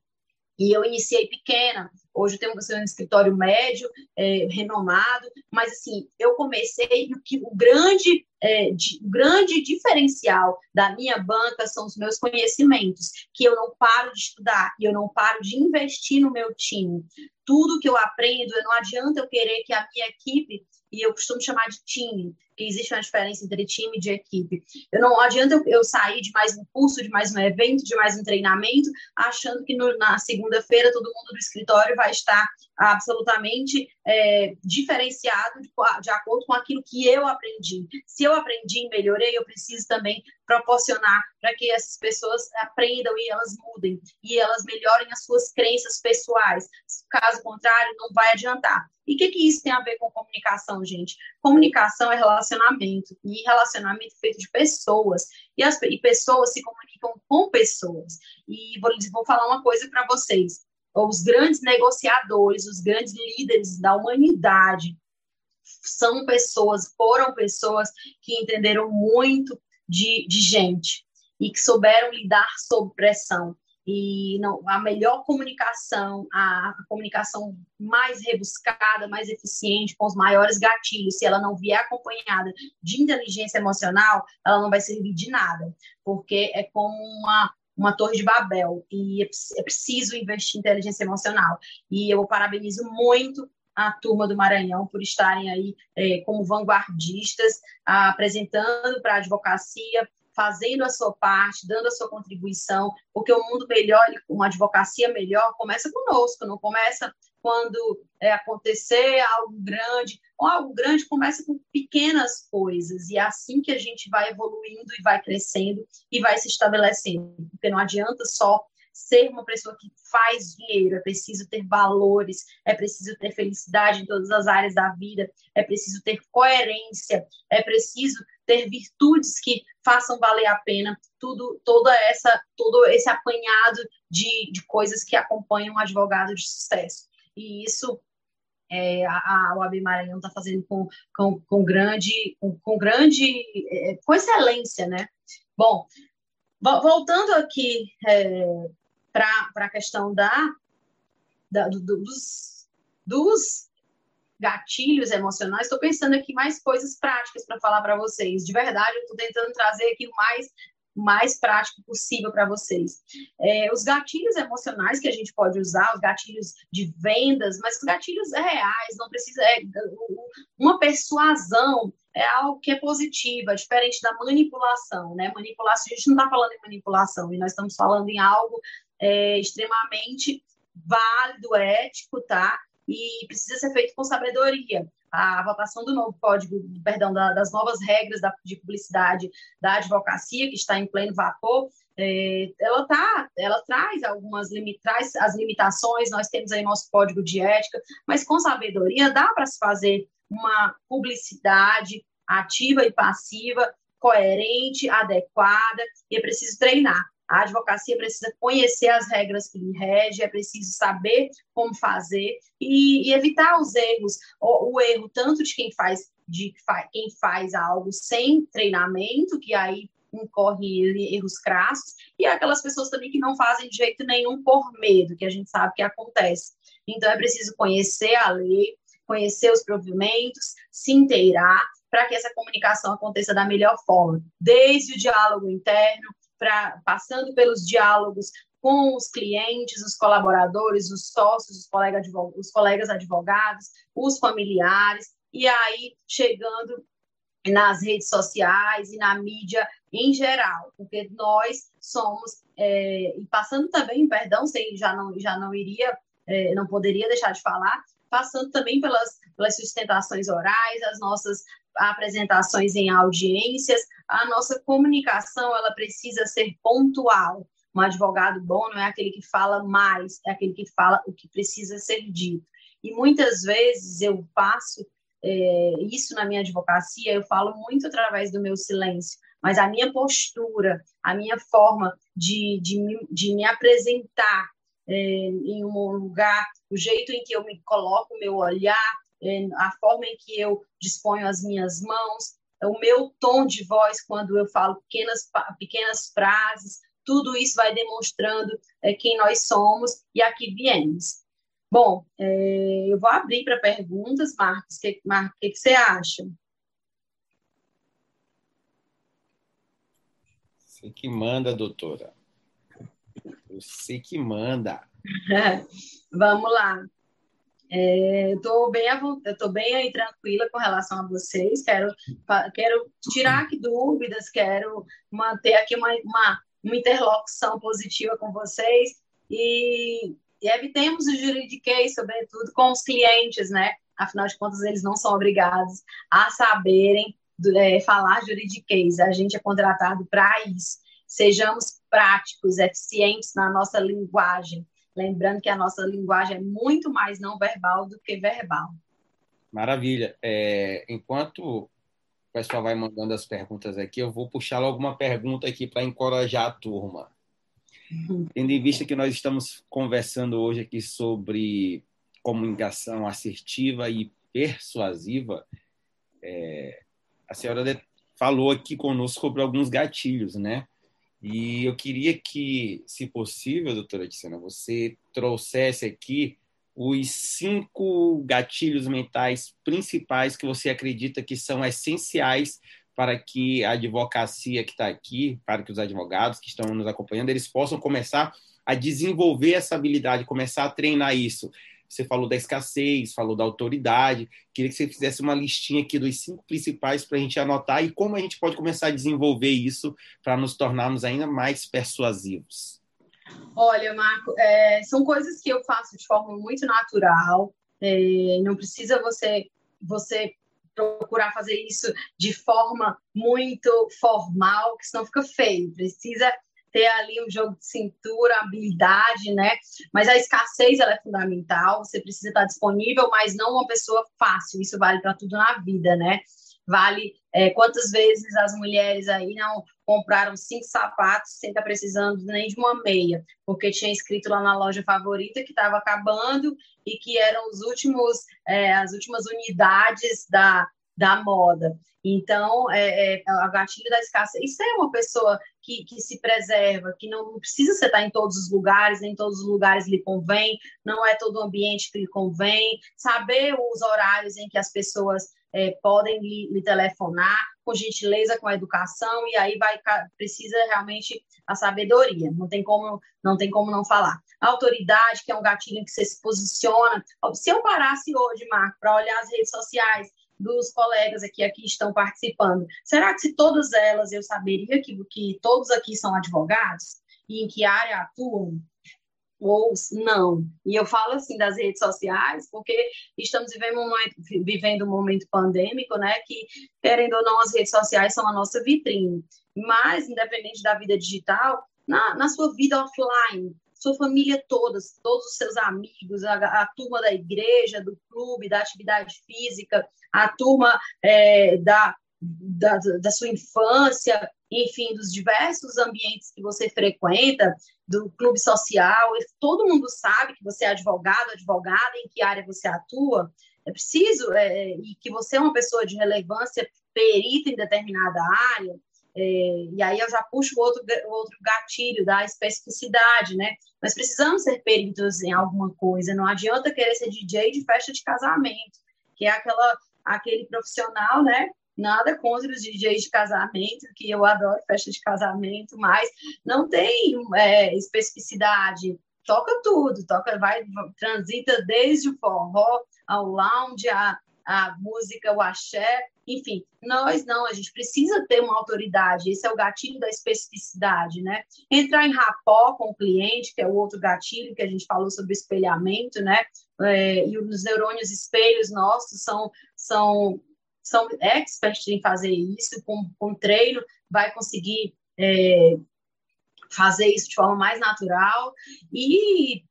e eu iniciei pequena, hoje eu tenho um escritório médio, é, renomado, mas assim, eu comecei, o, que, o, grande, é, de, o grande diferencial da minha banca são os meus conhecimentos, que eu não paro de estudar e eu não paro de investir no meu time tudo que eu aprendo, não adianta eu querer que a minha equipe, e eu costumo chamar de time, que existe uma diferença entre time e de equipe. Eu não adianta eu, eu sair de mais um curso, de mais um evento, de mais um treinamento, achando que no, na segunda-feira todo mundo do escritório vai estar absolutamente é, diferenciado de, de, acordo com aquilo que eu aprendi. Se eu aprendi e melhorei, eu preciso também proporcionar para que essas pessoas aprendam e elas mudem e elas melhorem as suas crenças pessoais. Caso contrário, não vai adiantar. E o que, que isso tem a ver com comunicação, gente? Comunicação é relacionamento, e relacionamento é feito de pessoas. E, as, e pessoas se comunicam com pessoas. E vou, vou falar uma coisa para vocês os grandes negociadores, os grandes líderes da humanidade são pessoas, foram pessoas que entenderam muito de, de gente e que souberam lidar sob pressão. E não, a melhor comunicação, a, a comunicação mais rebuscada, mais eficiente, com os maiores gatilhos, se ela não vier acompanhada de inteligência emocional, ela não vai servir de nada, porque é como uma, uma torre de Babel e é, é preciso investir em inteligência emocional. E eu parabenizo muito a turma do Maranhão por estarem aí é, como vanguardistas, apresentando para a advocacia, fazendo a sua parte, dando a sua contribuição, porque o mundo melhor, uma advocacia melhor, começa conosco, não começa quando é, acontecer algo grande, ou algo grande começa com pequenas coisas, e é assim que a gente vai evoluindo e vai crescendo e vai se estabelecendo, porque não adianta só ser uma pessoa que faz dinheiro, é preciso ter valores, é preciso ter felicidade em todas as áreas da vida, é preciso ter coerência, é preciso ter virtudes que façam valer a pena tudo, toda essa, todo esse apanhado de, de coisas que acompanham um advogado de sucesso. E isso é, a, a OAB Maranhão está fazendo com, com, com, grande, com, com grande, é, com excelência, né? Bom, voltando aqui é, para a questão da, da do, dos, dos gatilhos emocionais, estou pensando aqui mais coisas práticas para falar para vocês. De verdade, eu estou tentando trazer aqui o mais mais prático possível para vocês. É, os gatilhos emocionais que a gente pode usar, os gatilhos de vendas, mas os gatilhos reais, não precisa. É, uma persuasão é algo que é positiva, diferente da manipulação, né? Manipulação, a gente não está falando em manipulação, e nós estamos falando em algo é, extremamente válido, ético, tá? E precisa ser feito com sabedoria a votação do novo código, perdão, da, das novas regras da, de publicidade da advocacia, que está em pleno vapor, é, ela tá, ela traz algumas traz as limitações, nós temos aí nosso código de ética, mas com sabedoria dá para se fazer uma publicidade ativa e passiva, coerente, adequada, e é preciso treinar. A advocacia precisa conhecer as regras que lhe regem, é preciso saber como fazer e, e evitar os erros, o, o, erro tanto de quem faz de quem faz algo sem treinamento, que aí incorre erros crassos, e aquelas pessoas também que não fazem de jeito nenhum por medo, que a gente sabe que acontece. Então é preciso conhecer a lei, conhecer os provimentos, se inteirar, para que essa comunicação aconteça da melhor forma, desde o diálogo interno, pra, passando pelos diálogos com os clientes, os colaboradores, os sócios, os, colega os colegas advogados, os familiares, e aí chegando nas redes sociais e na mídia em geral, porque nós somos, é, e passando também, perdão, sei, já não, já não iria, é, não poderia deixar de falar, passando também pelas, pelas sustentações orais, as nossas apresentações em audiências, a nossa comunicação ela precisa ser pontual. Um advogado bom não é aquele que fala mais, é aquele que fala o que precisa ser dito. E muitas vezes eu passo é, isso na minha advocacia, eu falo muito através do meu silêncio, mas a minha postura, a minha forma de, de, de me apresentar é, em um lugar, o jeito em que eu me coloco, o meu olhar, a forma em que eu disponho as minhas mãos, o meu tom de voz quando eu falo pequenas, pequenas frases, tudo isso vai demonstrando é, quem nós somos e a que viemos. Bom, é, eu vou abrir para perguntas, Marcos. Que, Marcos, o que, que você acha? Você que manda, doutora. Você que manda. Vamos lá. É, estou bem, bem aí tranquila com relação a vocês. Quero, quero tirar aqui dúvidas, quero manter aqui uma, uma, uma interlocução positiva com vocês e, e evitemos o juridiquês, sobretudo com os clientes, né? Afinal de contas, eles não são obrigados a saberem é, falar juridiquês. A gente é contratado para isso. Sejamos práticos, eficientes na nossa linguagem Lembrando que a nossa linguagem é muito mais não verbal do que verbal. Maravilha. É, enquanto o pessoal vai mandando as perguntas aqui, eu vou puxar logo uma pergunta aqui para encorajar a turma. Tendo em vista que nós estamos conversando hoje aqui sobre comunicação assertiva e persuasiva, é, a senhora falou aqui conosco sobre alguns gatilhos, né? E eu queria que, se possível, doutora Tiziana, você trouxesse aqui os cinco gatilhos mentais principais que você acredita que são essenciais para que a advocacia que está aqui, para que os advogados que estão nos acompanhando, eles possam começar a desenvolver essa habilidade, começar a treinar isso. Você falou da escassez, falou da autoridade. Queria que você fizesse uma listinha aqui dos cinco principais para a gente anotar e como a gente pode começar a desenvolver isso para nos tornarmos ainda mais persuasivos. Olha, Marco, é, são coisas que eu faço de forma muito natural. É, não precisa você você procurar fazer isso de forma muito formal, que senão fica feio. Precisa ter ali um jogo de cintura, habilidade, né? Mas a escassez ela é fundamental, você precisa estar disponível, mas não uma pessoa fácil, isso vale para tudo na vida, né? Vale é, quantas vezes as mulheres aí não compraram cinco sapatos sem estar precisando nem de uma meia, porque tinha escrito lá na loja favorita que estava acabando e que eram os últimos, é, as últimas unidades da, da moda. Então, é, é, a gatilho da escassez, isso é uma pessoa que, que se preserva, que não precisa você estar em todos os lugares, nem todos os lugares lhe convém, não é todo o ambiente que lhe convém, saber os horários em que as pessoas é, podem lhe, lhe, telefonar, com gentileza, com a educação, e aí vai precisa realmente a sabedoria, não tem como não, tem como não falar. A autoridade, que é um gatilho em que você se posiciona. Se eu parasse hoje, Marco, para olhar as redes sociais dos colegas aqui, aqui estão participando. Será que se todas elas eu saberia que, que todos aqui são advogados e em que área atuam? Ou não. E eu falo assim das redes sociais, porque estamos vivendo um vivendo um momento pandêmico, né? Que, querendo ou não, as redes sociais são a nossa vitrine. Mas, independente da vida digital, na, na sua vida offline, sua família toda, todos os seus amigos, a, a, turma da igreja, do clube, da atividade física, a turma é, da, da, da sua infância, enfim, dos diversos ambientes que você frequenta, do clube social, todo mundo sabe que você é advogado, advogada, em que área você atua, é preciso, é, e que você é uma pessoa de relevância, perita em determinada área, é, e aí eu já puxo o outro, outro gatilho da especificidade, né? Nós precisamos ser peritos em alguma coisa, não adianta querer ser DJ de festa de casamento, que é aquela, aquele profissional, né? Nada contra os DJs de casamento, que eu adoro festa de casamento, mas não tem é, especificidade. Toca tudo, toca, vai, transita desde o forró ao lounge, a, a música, o axé, enfim, nós não, a gente precisa ter uma autoridade, esse é o gatilho da especificidade, né? Entrar em rapó com o cliente, que é o outro gatilho que a gente falou sobre espelhamento, né? É, e os neurônios espelhos nossos são, são, são experts em fazer isso, com, com treino, vai conseguir é, fazer isso de forma mais natural e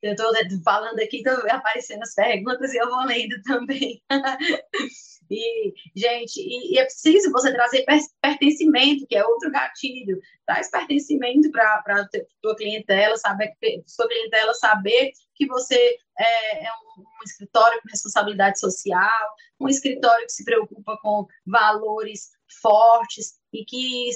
eu estou falando aqui, estão aparecendo as perguntas e eu vou lendo também. e, gente, e, e, é preciso você trazer pertencimento, que é outro gatilho. Traz pertencimento para a tua clientela, saber, sua clientela saber que você é, é um, um escritório com responsabilidade social, um escritório que se preocupa com valores fortes, e que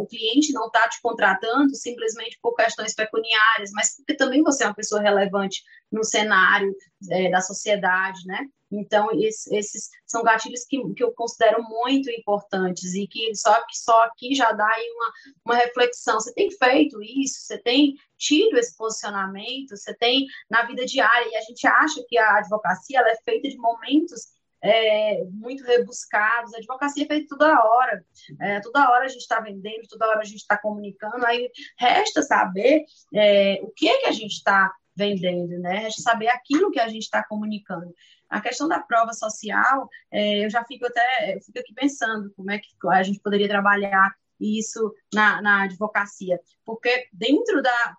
o cliente não está te contratando simplesmente por questões pecuniárias, mas porque também você é uma pessoa relevante no cenário é, da sociedade, né? Então, esses, esses são gatilhos que, que eu considero muito importantes e que só que só aqui já dá aí uma, uma reflexão. Você tem feito isso? Você tem tido esse posicionamento? Você tem na vida diária? E a gente acha que a advocacia ela é feita de momentos é, muito rebuscados. A advocacia é feita toda hora. É, toda hora a gente está vendendo, toda hora a gente está comunicando. Aí resta saber é, o que é que a gente está vendendo, né? Resta saber aquilo que a gente está comunicando. A questão da prova social, é, eu já fico até eu fico aqui pensando como é que a gente poderia trabalhar isso na, na advocacia, porque dentro da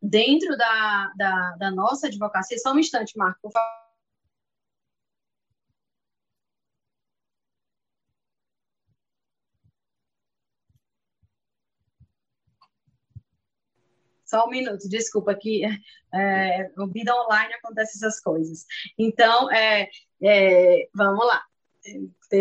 dentro da, da, da nossa advocacia, só um instante, Marco, por favor. Só um minuto, desculpa que é, vida online acontece essas coisas. Então, é, é, vamos lá.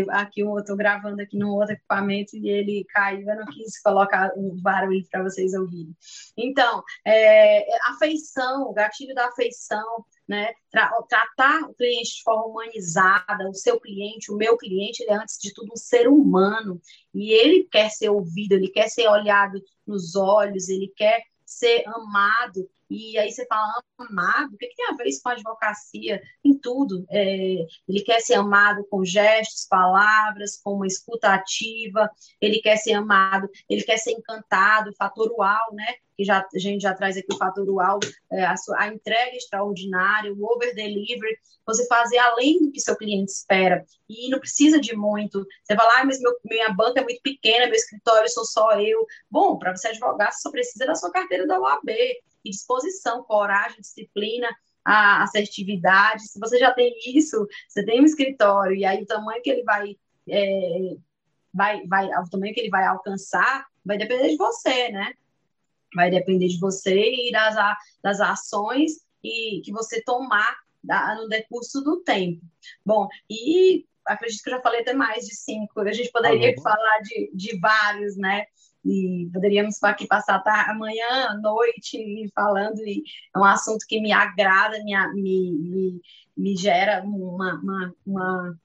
Aqui eu estou gravando aqui num outro equipamento e ele caiu, eu não quis colocar um barulho para vocês ouvirem. Então, é, afeição, o gatilho da afeição, né? Tra tratar o cliente de forma humanizada, o seu cliente, o meu cliente, ele é antes de tudo um ser humano e ele quer ser ouvido, ele quer ser olhado nos olhos, ele quer ser amado e aí você fala, amado, o que, que tem a ver isso com a advocacia? Em tudo. É, ele quer ser amado com gestos, palavras, com uma escuta ativa, ele quer ser amado, ele quer ser encantado, fator uau, né? Que já, a gente já traz aqui o fator uau, é, a, sua, a entrega extraordinária, o over-delivery, você fazer além do que seu cliente espera. E não precisa de muito. Você lá, ah, mas meu, minha banca é muito pequena, meu escritório sou só eu. Bom, para você advogar, você só precisa da sua carteira da OAB disposição, coragem, disciplina, a assertividade. Se você já tem isso, você tem um escritório, e aí o tamanho que ele vai, é, vai, vai o tamanho que ele vai alcançar vai depender de você, né? Vai depender de você e das, das ações e que você tomar da, no decurso do tempo. Bom, e acredito que eu já falei até mais de cinco, a gente poderia ah, falar de, de vários, né? e poderíamos aqui passar a amanhã, à noite falando, e é um assunto que me agrada, me, me, me, me gera uma, uma, uma,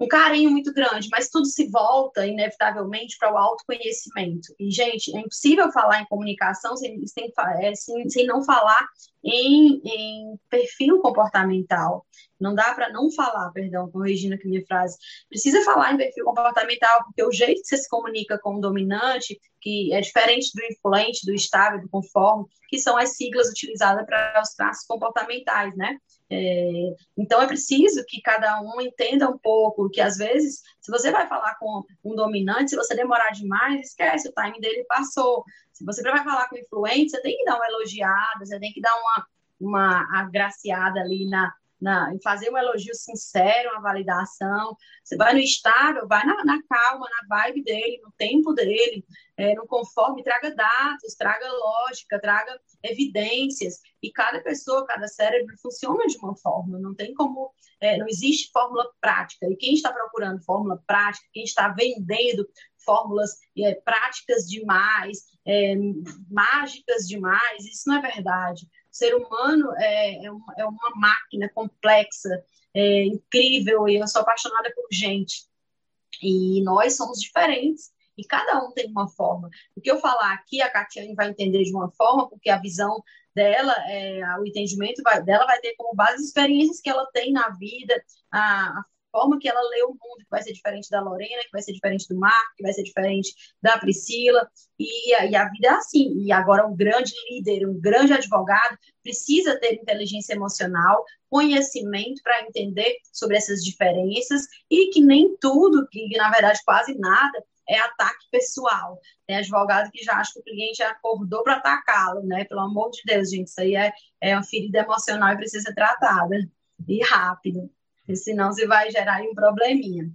um carinho muito grande, mas tudo se volta, inevitavelmente, para o autoconhecimento. E, gente, é impossível falar em comunicação sem, sem, é, sem, sem não falar em, em perfil comportamental. Não dá para não falar, perdão, corrigindo aqui minha frase. Precisa falar em perfil comportamental, porque o jeito que você se comunica com o dominante, que é diferente do influente, do estável, do conforme, que são as siglas utilizadas para os traços comportamentais, né? É, então é preciso que cada um entenda um pouco que às vezes, se você vai falar com um dominante, se você demorar demais, esquece, o time dele passou. Se você vai falar com influente, você tem que dar uma elogiada, você tem que dar uma, uma agraciada ali na, na, em fazer um elogio sincero, uma validação. Você vai no estável, vai na, na calma, na vibe dele, no tempo dele, é, no conforme, traga dados, traga lógica, traga evidências. E cada pessoa, cada cérebro funciona de uma forma, não tem como, é, não existe fórmula prática. E quem está procurando fórmula prática, quem está vendendo fórmulas é, práticas demais, é, mágicas demais, isso não é verdade. O ser humano é, é, uma, é uma máquina complexa, é, incrível, e eu sou apaixonada por gente. E nós somos diferentes, e cada um tem uma forma. O que eu falar aqui, a Catiane vai entender de uma forma, porque a visão dela, é, o entendimento vai, dela vai ter como base as experiências que ela tem na vida, a, a forma que ela lê o mundo, que vai ser diferente da Lorena, que vai ser diferente do Marco, que vai ser diferente da Priscila, e, e a vida é assim. E agora um grande líder, um grande advogado, precisa ter inteligência emocional, conhecimento para entender sobre essas diferenças, e que nem tudo, que na verdade quase nada, é ataque pessoal. Tem advogado que já acha que o cliente acordou para atacá-lo, né? Pelo amor de Deus, gente, isso aí é, é uma ferida emocional e precisa ser tratada. E rápido senão você vai gerar um probleminha.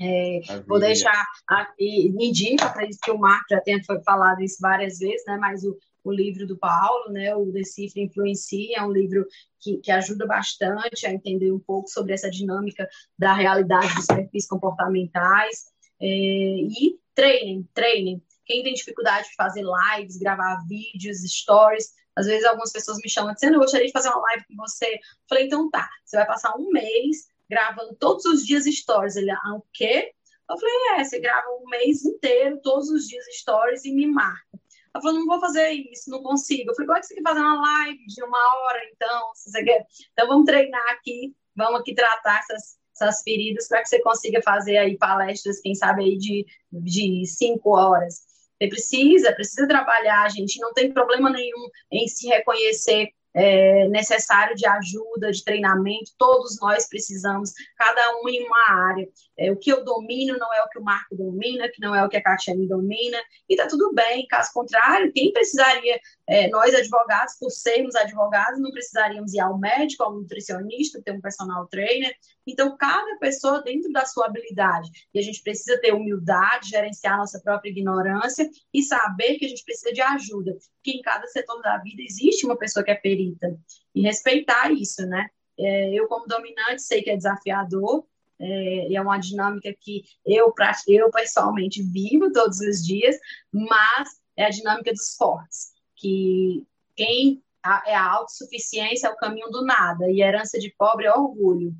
É, vou deixar aqui, indica, acredito que o Marco já tenha falado isso várias vezes, né? Mas o, o livro do Paulo, né? O Decifre Influencia, é um livro que, que ajuda bastante a entender um pouco sobre essa dinâmica da realidade dos perfis comportamentais. É, e treinem, treinem. Quem tem dificuldade de fazer lives, gravar vídeos, stories, às vezes algumas pessoas me chamam dizendo, eu gostaria de fazer uma live com você. falei, então tá, você vai passar um mês gravando todos os dias stories. Ele, ah, o quê? Eu falei, é, você grava um mês inteiro, todos os dias stories e me marca. Ela falou, não vou fazer isso, não consigo. Eu falei, como é que você quer fazer uma live de uma hora, então? Se você quer... Então vamos treinar aqui, vamos aqui tratar essas, essas feridas para que você consiga fazer aí palestras, quem sabe aí de, de cinco horas. Precisa, precisa trabalhar, gente. Não tem problema nenhum em se reconhecer é, necessário de ajuda, de treinamento, todos nós precisamos, cada um em uma área. É, o que eu domino não é o que o Marco domina, que não é o que a Catiane domina, e tá tudo bem, caso contrário, quem precisaria, é, nós advogados, por sermos advogados, não precisaríamos ir ao médico, ao nutricionista, ter um personal trainer, então cada pessoa dentro da sua habilidade, e a gente precisa ter humildade, gerenciar nossa própria ignorância e saber que a gente precisa de ajuda, que em cada setor da vida existe uma pessoa que é perita, e respeitar isso, né? É, eu, como dominante, sei que é desafiador, é, é uma dinâmica que eu, eu pessoalmente vivo todos os dias, mas é a dinâmica dos fortes, que quem é a autossuficiência é o caminho do nada, e herança de pobre é orgulho.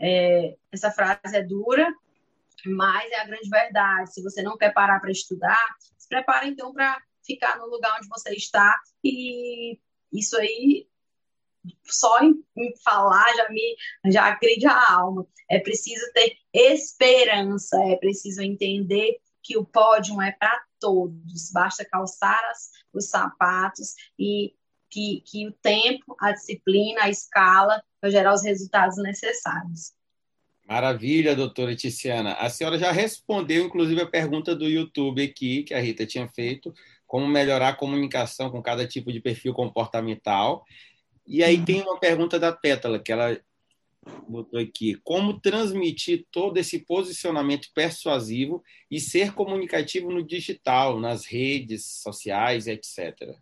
É, essa frase é dura, mas é a grande verdade. Se você não quer parar para estudar, se prepara então para ficar no lugar onde você está e isso aí só em, em, falar já me já agride a alma. É preciso ter esperança, é preciso entender que o pódio é para todos, basta calçar as, os sapatos e que, que o tempo, a disciplina, a escala vai gerar os resultados necessários. Maravilha, doutora Tiziana. A senhora já respondeu, inclusive, a pergunta do YouTube aqui, que a Rita tinha feito, como melhorar a comunicação com cada tipo de perfil comportamental. E aí tem uma pergunta da Pétala, que ela botou aqui. Como transmitir todo esse posicionamento persuasivo e ser comunicativo no digital, nas redes sociais, etc.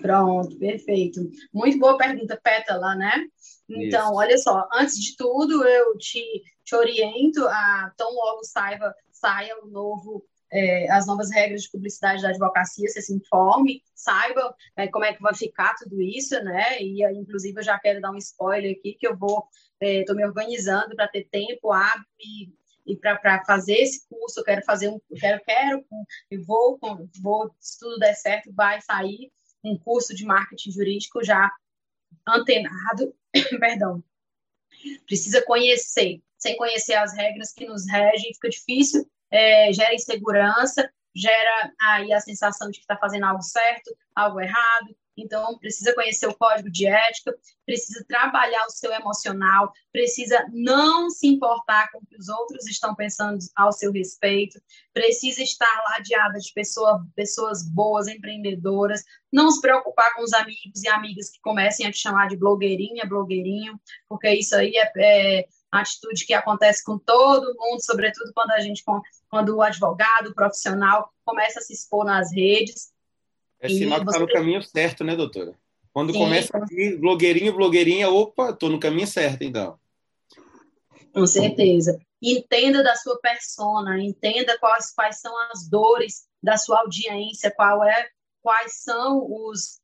Pronto, perfeito. Muito boa pergunta, Pétala, né? Então, Isso. olha só, antes de tudo, eu te, te oriento a tão logo saiba, saia o novo, é, as novas regras de publicidade da advocacia, você se informe, saiba é, como é que vai ficar tudo isso, né? E, inclusive, eu já quero dar um spoiler aqui, que eu vou, estou é, me organizando para ter tempo hábil e e para fazer esse curso. Eu quero fazer um quero quero eu vou vou se tudo der certo vai sair um curso de marketing jurídico já antenado, perdão, precisa conhecer. Sem conhecer as regras que nos regem, fica difícil, é, gera insegurança, gera aí a sensação de que está fazendo algo certo, algo errado, então, precisa conhecer o código de ética, precisa trabalhar o seu emocional, precisa não se importar com o que os outros estão pensando ao seu respeito, precisa estar ladeada de pessoa, pessoas boas, empreendedoras, não se preocupar com os amigos e amigas que comecem a te chamar de blogueirinha, blogueirinho, porque isso aí é, é atitude que acontece com todo mundo, sobretudo quando a gente, quando o advogado, o profissional, começa a se expor nas redes. É sinal que está no caminho certo, né, doutora? Quando Sim, começa aqui, blogueirinho, blogueirinha, opa, estou no caminho certo, então. Com certeza. Entenda da sua persona, entenda quais, quais são as dores da sua audiência, qual é, quais são os,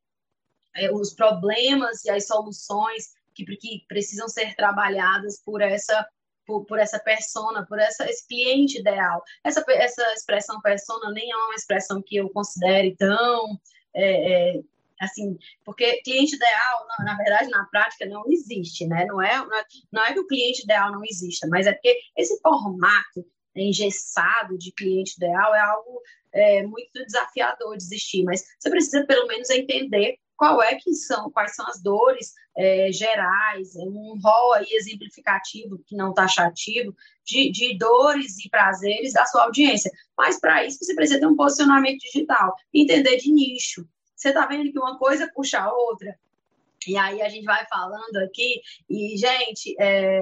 é, os problemas e as soluções que, que precisam ser trabalhadas por essa por, por essa persona, por essa, esse cliente ideal. Essa, essa expressão persona nem é uma expressão que eu considere tão. É, é, assim, porque cliente ideal, na, na, verdade, na prática, não existe, né? Não é, não é, não é que o cliente ideal não exista, mas é porque esse formato engessado de cliente ideal é algo é, muito desafiador de existir, mas você precisa pelo menos entender qual é que são, quais são as dores é, gerais, um rol aí exemplificativo, que não taxativo, de, de dores e prazeres da sua audiência. Mas para isso você precisa ter um posicionamento digital, entender de nicho. Você está vendo que uma coisa puxa a outra, e aí a gente vai falando aqui, e, gente, é,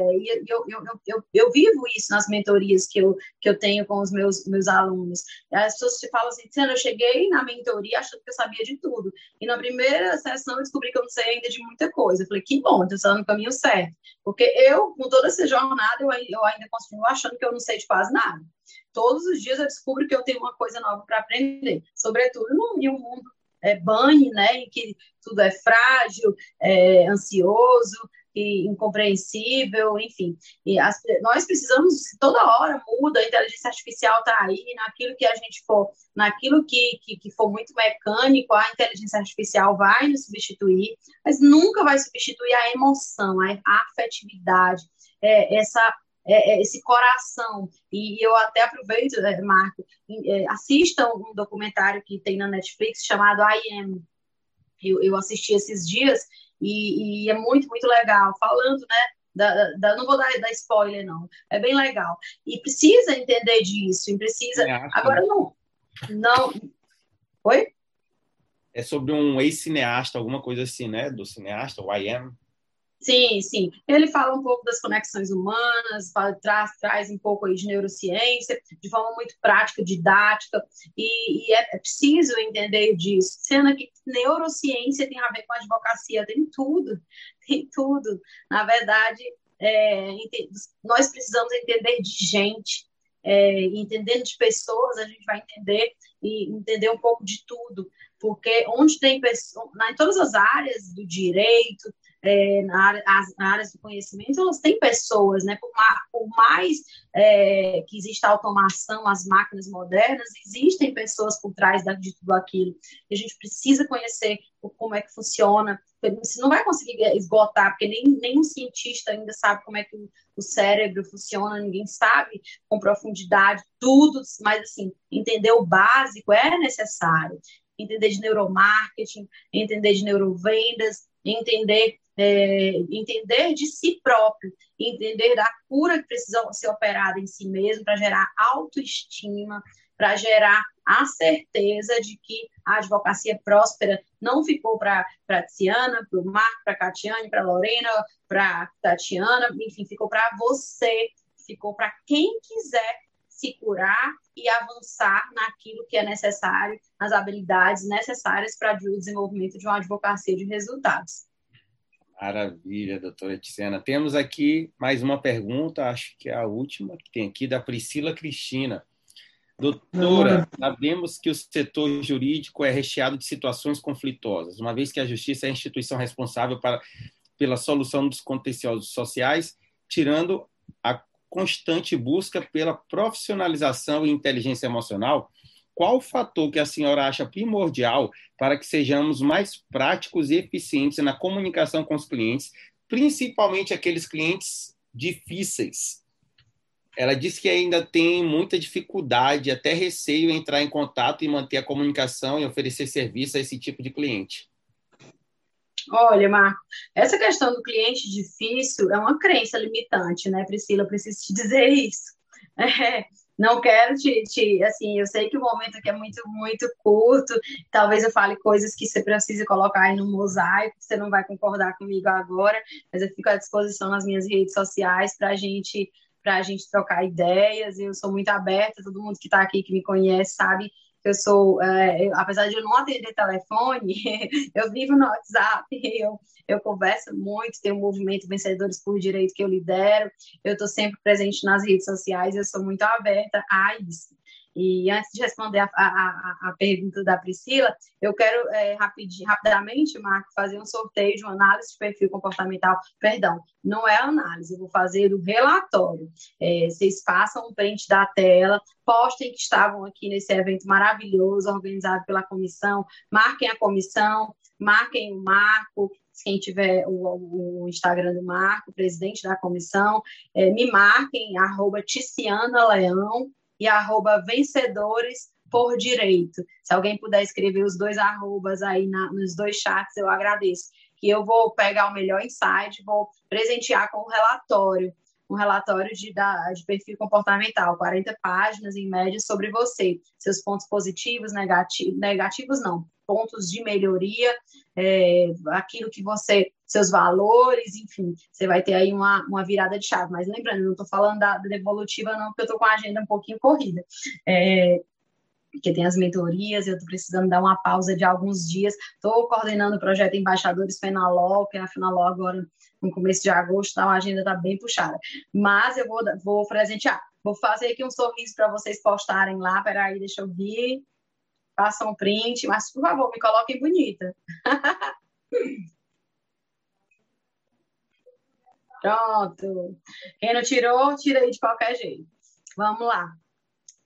eu, eu, eu, eu, vivo isso nas mentorias que eu, que eu tenho com os meus, meus alunos. As pessoas te falam assim, Sena, eu cheguei na mentoria achando que eu sabia de tudo. E na primeira sessão eu descobri que eu não sei ainda de muita coisa. Eu falei, que bom, estou no caminho certo. Porque eu, com toda essa jornada, eu, eu ainda continuo achando que eu não sei de quase nada. Todos os dias eu descubro que eu tenho uma coisa nova para aprender, sobretudo em um mundo é, banhe, né, em que tudo é frágil, é, ansioso, e incompreensível, enfim. E as, nós precisamos, toda hora muda, a inteligência artificial está aí, naquilo que a gente for, naquilo que, que, que, for muito mecânico, a inteligência artificial vai nos substituir, mas nunca vai substituir a emoção, a, afetividade, é, essa é, é, esse coração. E eu até aproveito, é, Marco, assistam um documentário que tem na Netflix chamado I Am. Eu, eu assisti esses dias e, e, é muito, muito legal, falando, né? Da, da, não vou dar, dar spoiler, não. É bem legal. E precisa entender disso, e precisa. Agora não. Não. Oi? É sobre um ex-cineasta, alguma coisa assim, né? Do cineasta, o I Am. Sim, sim. Ele fala um pouco das conexões humanas, traz, traz um pouco aí de neurociência, de forma muito prática, didática, e, e é, é, preciso entender disso. Sendo que neurociência tem a ver com advocacia, tem tudo, tem tudo. Na verdade, é, nós precisamos entender de gente, é, entendendo de pessoas, a gente vai entender e entender um pouco de tudo, porque onde tem pessoas, em todas as áreas do direito, é, na área, as na do conhecimento, elas têm pessoas, né? Por, por mais é, que exista automação, as máquinas modernas, existem pessoas por trás de tudo aquilo. E a gente precisa conhecer como é que funciona. Você não vai conseguir esgotar, porque nem, nenhum cientista ainda sabe como é que o cérebro funciona, ninguém sabe com profundidade tudo, mas assim, entender o básico é necessário. Entender de neuromarketing, entender de neurovendas, entender é, entender de si próprio, entender da cura que precisa ser operada em si mesmo para gerar autoestima, para gerar a certeza de que a advocacia próspera não ficou para a Tiana, para o Marco, para a Catiane, para a Lorena, para a Tatiana, enfim, ficou para você, ficou para quem quiser se curar e avançar naquilo que é necessário, nas habilidades necessárias para o desenvolvimento de uma advocacia de resultados. Maravilha, doutora Tiziana. Temos aqui mais uma pergunta, acho que é a última que tem aqui, da Priscila Cristina. Doutora, sabemos que o setor jurídico é recheado de situações conflituosas, uma vez que a justiça é a instituição responsável para, pela solução dos contenciosos sociais, tirando a constante busca pela profissionalização e inteligência emocional, qual o fator que a senhora acha primordial para que sejamos mais práticos e eficientes na comunicação com os clientes, principalmente aqueles clientes difíceis? Ela disse que ainda tem muita dificuldade, até receio entrar em contato e manter a comunicação e oferecer serviço a esse tipo de cliente. Olha, Marco, essa questão do cliente difícil é uma crença limitante, né, Priscila? Eu preciso te dizer isso. É, não quero te, te, assim, eu sei que o momento aqui é muito, muito curto, talvez eu fale coisas que você precisa colocar aí no mosaico, você não vai concordar comigo agora, mas eu fico à disposição nas minhas redes sociais para gente para a gente trocar ideias. Eu sou muito aberta, todo mundo que está aqui que me conhece sabe eu sou, é, eu, apesar de eu não atender telefone, eu vivo no WhatsApp, eu, eu converso muito, tenho um movimento Vencedores por Direito que eu lidero, eu estou sempre presente nas redes sociais, eu sou muito aberta a isso. E antes de responder a, a, a pergunta da Priscila, eu quero é, rapidamente, Marco, fazer um sorteio de uma análise de perfil comportamental. Perdão, não é análise, eu vou fazer o relatório. É, vocês façam um print da tela, postem que estavam aqui nesse evento maravilhoso organizado pela comissão, marquem a comissão, marquem o Marco, quem tiver o, o, Instagram do Marco, presidente da comissão, é, me marquem, arroba Ticiana Leão, e arroba vencedores por direito. Se alguém puder escrever os dois arrobas aí na, nos dois chats, eu agradeço. Que eu vou pegar o melhor insight, vou presentear com um relatório, um relatório de, da, de perfil comportamental, 40 páginas em média sobre você, seus pontos positivos, negativos, negativos não, pontos de melhoria, é, aquilo que você, seus valores, enfim, você vai ter aí uma, uma virada de chave. Mas lembrando, não estou falando da, da devolutiva, não, porque eu estou com a agenda um pouquinho corrida. É, porque tem as mentorias, eu estou precisando dar uma pausa de alguns dias. Estou coordenando o projeto Embaixadores Fenalol, que é a Fenalol agora no começo de agosto, então a agenda está bem puxada. Mas eu vou, vou presentear. Vou fazer aqui um sorriso para vocês postarem lá. Peraí, deixa eu vir façam um print, mas por favor, me coloquem bonita. Pronto. Quem não tirou, tira aí de qualquer jeito. Vamos lá.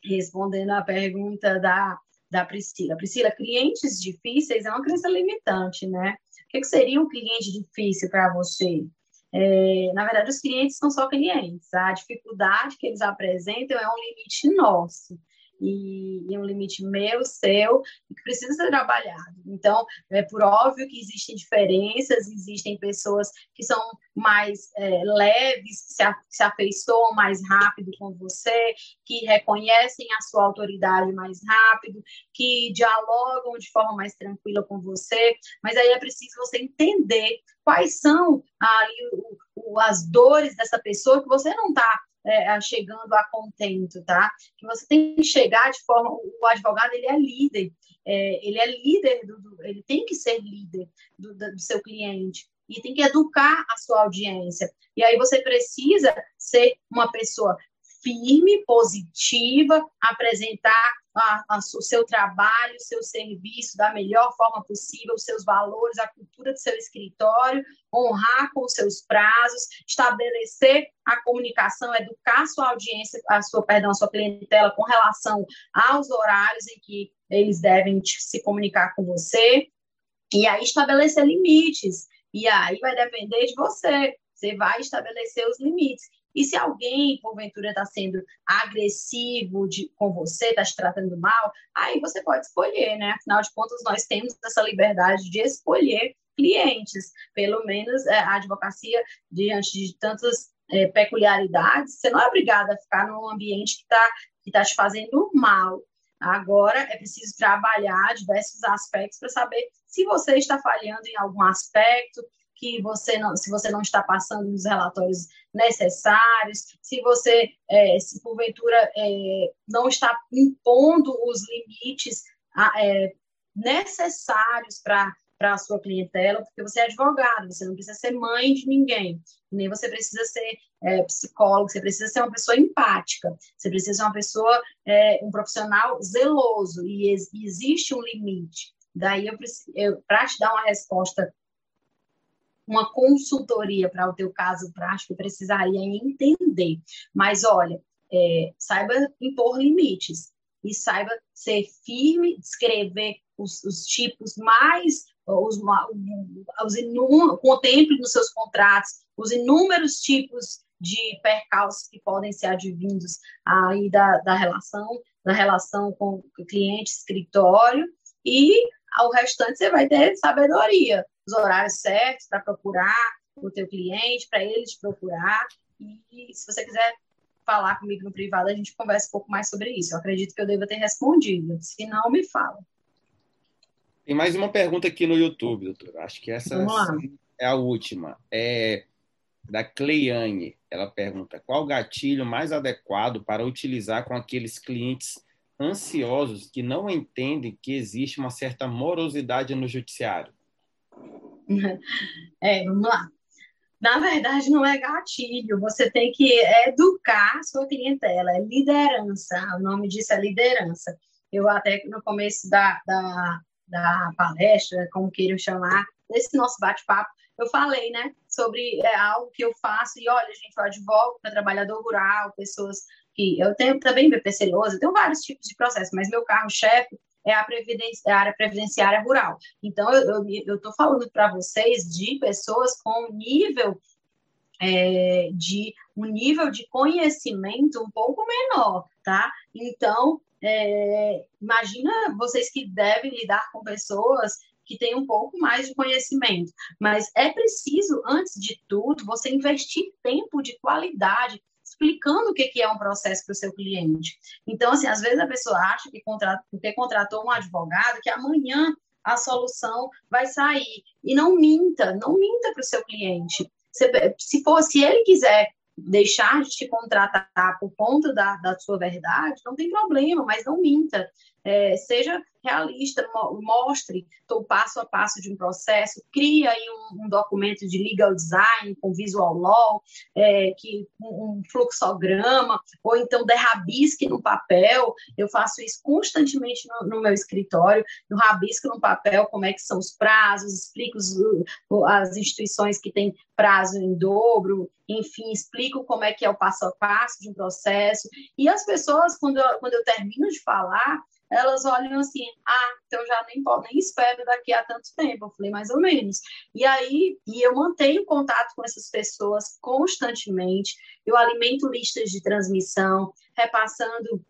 Respondendo a pergunta da, da Priscila. Priscila, clientes difíceis é uma crença limitante, né? O que, que seria um cliente difícil para você? É, na verdade, os clientes são só clientes. A dificuldade que eles apresentam é um limite nosso e, e um limite meu, seu, que precisa ser trabalhado. Então, é por óbvio que existem diferenças, existem pessoas que são mais é, leves, que se, a, se afeiçoam mais rápido com você, que reconhecem a sua autoridade mais rápido, que dialogam de forma mais tranquila com você, mas aí é preciso você entender quais são ali o, o, as dores dessa pessoa que você não está é, chegando a contento, tá? Que você tem que chegar de forma. O advogado ele é líder, é, ele é líder, do, do, ele tem que ser líder do, do seu cliente e tem que educar a sua audiência. E aí você precisa ser uma pessoa firme, positiva, apresentar a, a, o seu trabalho, o seu serviço da melhor forma possível, os seus valores, a cultura do seu escritório, honrar com os seus prazos, estabelecer a comunicação, educar a sua audiência, a sua, perdão, a sua clientela com relação aos horários em que eles devem se comunicar com você, e aí estabelecer limites. E aí vai depender de você. Você vai estabelecer os limites. E se alguém, porventura, está sendo agressivo de, com você, está te tratando mal, aí você pode escolher, né? Afinal de contas, nós temos essa liberdade de escolher clientes. Pelo menos é, a advocacia, diante de tantas é, peculiaridades, você não é obrigada a ficar num ambiente que está que tá te fazendo mal. Agora é preciso trabalhar diversos aspectos para saber se você está falhando em algum aspecto, que você não, se você não está passando os relatórios necessários, se você, é, se porventura é, não está impondo os limites é, necessários para para a sua clientela, porque você é advogado, você não precisa ser mãe de ninguém, nem você precisa ser é, psicólogo, você precisa ser uma pessoa empática, você precisa ser uma pessoa, é, um profissional zeloso, e, ex, e existe um limite. Daí, eu, para te dar uma resposta uma consultoria para o teu caso prático, precisaria entender. Mas olha, é, saiba impor limites e saiba ser firme, descrever os, os tipos mais, os, os inú, contemple nos seus contratos os inúmeros tipos de percalços que podem ser advindos aí da, da relação, da relação com o cliente, escritório, e ao restante você vai ter sabedoria os horários certos para procurar o teu cliente, para ele te procurar. E se você quiser falar comigo no privado, a gente conversa um pouco mais sobre isso. Eu acredito que eu deva ter respondido. Se não, me fala. Tem mais uma pergunta aqui no YouTube, doutor. Acho que essa é a última. É da Cleiane. Ela pergunta: qual gatilho mais adequado para utilizar com aqueles clientes ansiosos que não entendem que existe uma certa morosidade no judiciário? É, vamos lá. Na verdade, não é gatilho, você tem que educar sua clientela, é liderança, o nome disso é liderança. Eu até no começo da, da, da palestra, como queiram chamar, nesse nosso bate-papo, eu falei, né, sobre é, algo que eu faço, e olha, gente, eu advogo para trabalhador rural, pessoas que, eu tenho também BPC Lousa, eu tenho vários tipos de processos, mas meu carro-chefe é a, é a, área previdenciária rural. Então, eu estou falando para vocês de pessoas com nível é, de um nível de conhecimento um pouco menor, tá? Então, é, imagina vocês que devem lidar com pessoas que têm um pouco mais de conhecimento, mas é preciso, antes de tudo, você investir tempo de qualidade explicando o que é um processo para o seu cliente. Então, assim, às vezes a pessoa acha que contratou, porque contratou um advogado, que amanhã a solução vai sair. E não minta, não minta para o seu cliente. Se, for, se ele quiser deixar de te contratar por conta da, da sua verdade, não tem problema, mas não minta. É, seja realista, mostre o passo a passo de um processo, cria aí um, um documento de legal design com visual law, é, que, um, um, fluxograma, ou então derrabisque no papel. Eu faço isso constantemente no, no, meu escritório, eu rabisco no papel como é que são os prazos, explico os, as instituições que têm prazo em dobro, enfim, explico como é que é o passo a passo de um processo. E as pessoas, quando eu, quando eu termino de falar, elas olham assim, ah, então já nem, nem espero daqui a tanto tempo. Eu falei, mais ou menos. E aí, e eu mantenho contato com essas pessoas constantemente, eu alimento listas de transmissão, repassando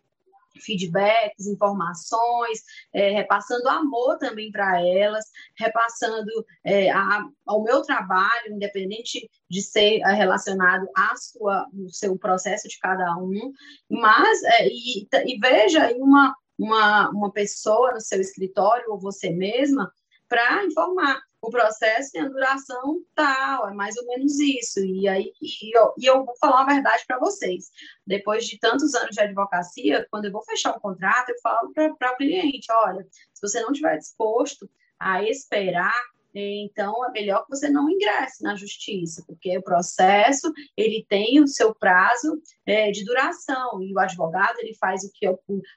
feedbacks, informações, é, repassando amor também para elas, repassando é, a, ao meu trabalho, independente de ser é, relacionado à sua, ao seu processo de cada um, mas é, e, e veja uma uma, uma pessoa no seu escritório ou você mesma para informar o processo tem a duração tal, é mais ou menos isso. E aí e eu, e eu vou falar a verdade para vocês. Depois de tantos anos de advocacia, quando eu vou fechar um contrato, eu falo para o cliente: olha, se você não estiver disposto a esperar, então é melhor que você não ingresse na justiça, porque o processo ele tem o seu prazo é, de duração e o advogado ele faz o que é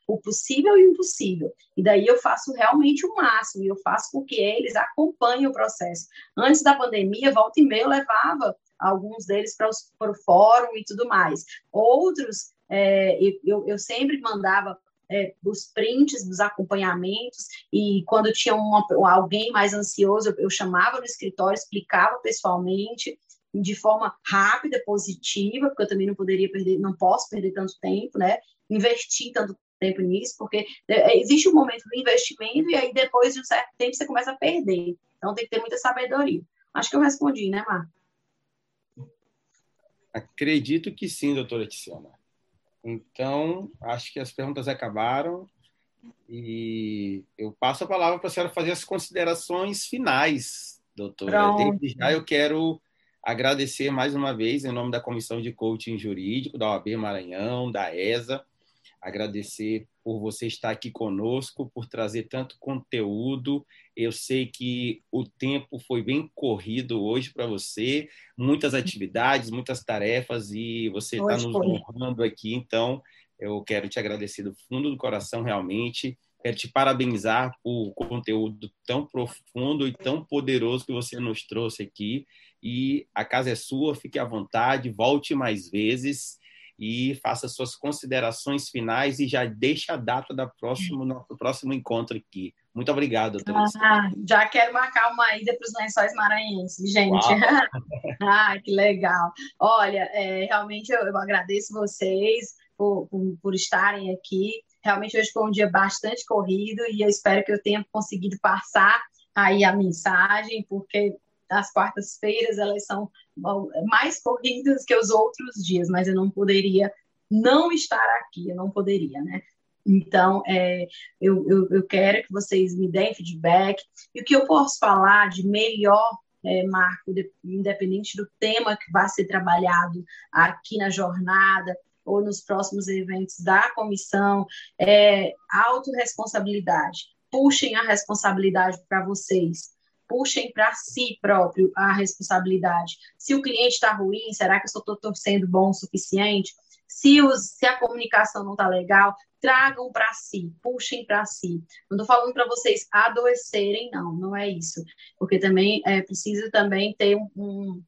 o, possível e o impossível. E daí eu faço realmente o máximo e eu faço com que eles acompanhem o processo. Antes da pandemia, volta e meia eu levava alguns deles para, para o fórum e tudo mais. Outros é, eu, eu sempre mandava é, os prints dos acompanhamentos e quando tinha uma, alguém mais ansioso, eu, eu chamava no escritório, explicava pessoalmente de forma rápida, positiva, porque eu também não poderia perder, não posso perder tanto tempo, né? Investir tanto tempo nisso, porque é, existe um momento do investimento e aí depois de um certo tempo você começa a perder. Então tem que ter muita sabedoria. Acho que eu respondi, né, Mar? Acredito que sim, doutora Tiziana. Então, acho que as perguntas acabaram e eu passo a palavra para a senhora fazer as considerações finais, doutora. Desde já eu quero agradecer mais uma vez, em nome da Comissão de Coaching Jurídico, da OAB Maranhão, da ESA, agradecer por você estar aqui conosco, por trazer tanto conteúdo. Eu sei que o tempo foi bem corrido hoje para você, muitas atividades, muitas tarefas, e você está nos honrando aqui. Então, eu quero te agradecer do fundo do coração, realmente. Quero te parabenizar por conteúdo tão profundo e tão poderoso que você nos trouxe aqui. E a casa é sua, fique à vontade, volte mais vezes e faça suas considerações finais e já deixe a data da próximo nosso próximo encontro aqui. Muito obrigado, doutora. Ah, já quero marcar uma ida para os lençóis maranhenses, gente. ah, que legal. Olha, é, realmente eu, eu, agradeço vocês por, por, por estarem aqui. Realmente hoje foi um dia bastante corrido e eu espero que eu tenha conseguido passar aí a mensagem, porque as quartas-feiras elas são mais corridas que os outros dias, mas eu não poderia não estar aqui, eu não poderia, né? Então, é, eu, eu, eu, quero que vocês me deem feedback. E o que eu posso falar de melhor, é, Marco, de, independente do tema que vai ser trabalhado aqui na jornada ou nos próximos eventos da comissão, é autorresponsabilidade. Puxem a responsabilidade para vocês puxem para si próprio a responsabilidade. Se o cliente está ruim, será que eu estou sendo bom o suficiente? Se, os, se a comunicação não está legal, tragam para si, puxem para si. Não estou falando para vocês adoecerem, não, não é isso. Porque também é preciso também ter um, um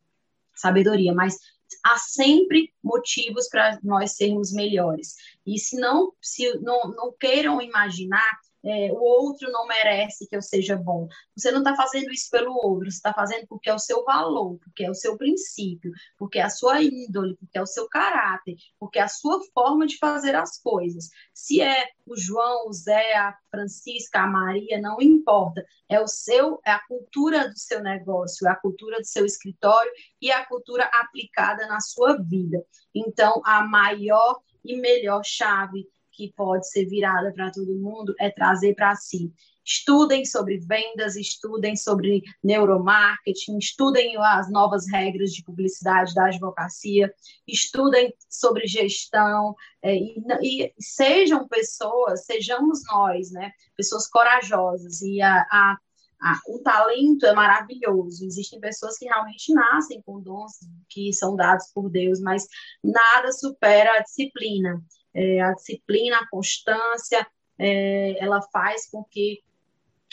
sabedoria, mas há sempre motivos para nós sermos melhores. E se não, se não, não queiram imaginar é, o outro não merece que eu seja bom. Você não está fazendo isso pelo outro, você está fazendo porque é o seu valor, porque é o seu princípio, porque é a sua índole, porque é o seu caráter, porque é a sua forma de fazer as coisas. Se é o João, o Zé, a Francisca, a Maria, não importa. É o seu, é a cultura do seu negócio, é a cultura do seu escritório e a cultura aplicada na sua vida. Então, a maior e melhor chave que pode ser virada para todo mundo é trazer para si. Estudem sobre vendas, estudem sobre neuromarketing, estudem as novas regras de publicidade da advocacia, estudem sobre gestão é, e, e, sejam pessoas, sejamos nós, né, pessoas corajosas e a, a o talento é maravilhoso. Existem pessoas que realmente nascem com dons que são dados por Deus, mas nada supera a disciplina é, a disciplina, a constância, é, ela faz com que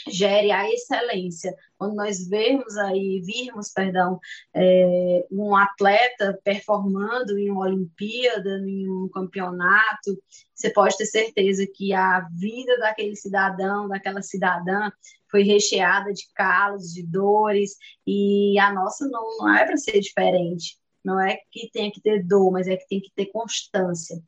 gere a excelência. Quando nós vemos aí, virmos, perdão, é, um atleta performando em uma Olimpíada, em um campeonato, você pode ter certeza que a vida daquele cidadão, daquela cidadã, foi recheada de calos, de dores, e a nossa não, não é para ser diferente. Não é que tenha que ter dor, mas é que tem que ter constância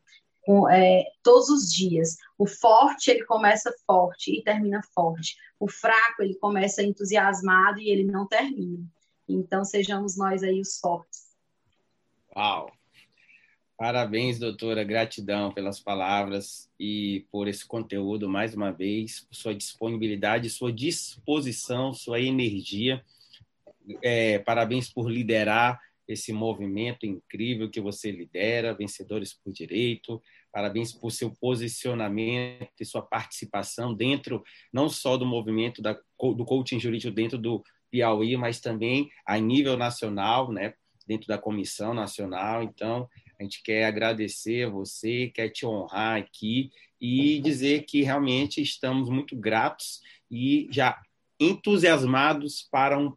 é, todos os dias. O forte, ele começa forte e termina forte. O fraco, ele começa entusiasmado e ele não termina. Então, sejamos nós aí os fortes. Uau! Parabéns, doutora. Gratidão pelas palavras e por esse conteúdo, mais uma vez, sua disponibilidade, sua disposição, sua energia. É, parabéns por liderar esse movimento incrível que você lidera, Vencedores por Direito. Parabéns por seu posicionamento e sua participação dentro, não só do movimento da, do coaching jurídico, dentro do, Piauí, mas também a nível nacional, né? dentro da comissão nacional. Então, a gente quer agradecer a você, quer te honrar aqui e dizer que realmente estamos muito gratos e já entusiasmados para um,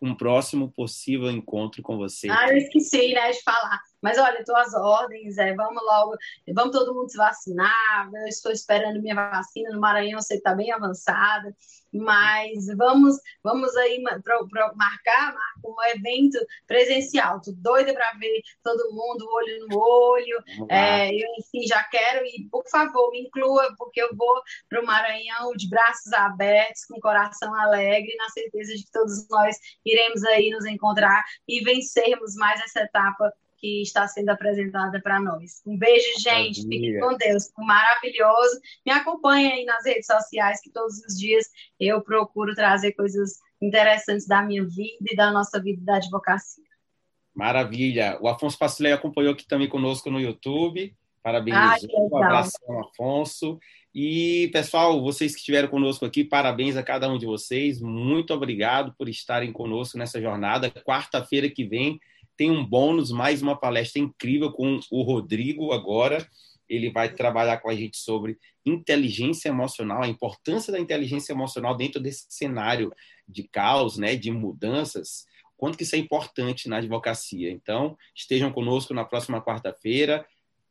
um próximo possível encontro com você. Ah, eu esqueci né, de falar. Mas olha, estou às ordens, é, vamos logo, vamos todo mundo se vacinar. Eu estou esperando minha vacina no Maranhão, você está bem avançada, mas vamos, vamos aí para marcar, um evento presencial. Estou doida para ver todo mundo olho no olho. É, eu, enfim, já quero e, por favor, me inclua, porque eu vou para o Maranhão de braços abertos, com coração alegre, na certeza de que todos nós iremos aí nos encontrar e vencermos mais essa etapa que está sendo apresentada para nós. Um beijo, gente. Fiquem com Deus. Maravilhoso. Me acompanhem aí nas redes sociais, que todos os dias eu procuro trazer coisas interessantes da minha vida e da nossa vida da advocacia. Maravilha. O Afonso Pastilei acompanhou aqui também conosco no YouTube. Parabéns, um abraço, Afonso. E, pessoal, vocês que estiveram conosco aqui, parabéns a cada um de vocês. Muito obrigado por estarem conosco nessa jornada. Quarta-feira que vem tem um bônus, mais uma palestra incrível com o Rodrigo agora. Ele vai trabalhar com a gente sobre inteligência emocional, a importância da inteligência emocional dentro desse cenário de caos, né, de mudanças, quanto que isso é importante na advocacia. Então, estejam conosco na próxima quarta-feira.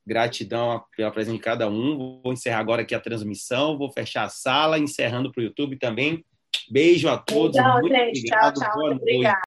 Gratidão pela presença de cada um. Vou encerrar agora aqui a transmissão, vou fechar a sala, encerrando para o YouTube também. Beijo a todos. Tchau, gente. Obrigado. Tchau, tchau. Obrigado.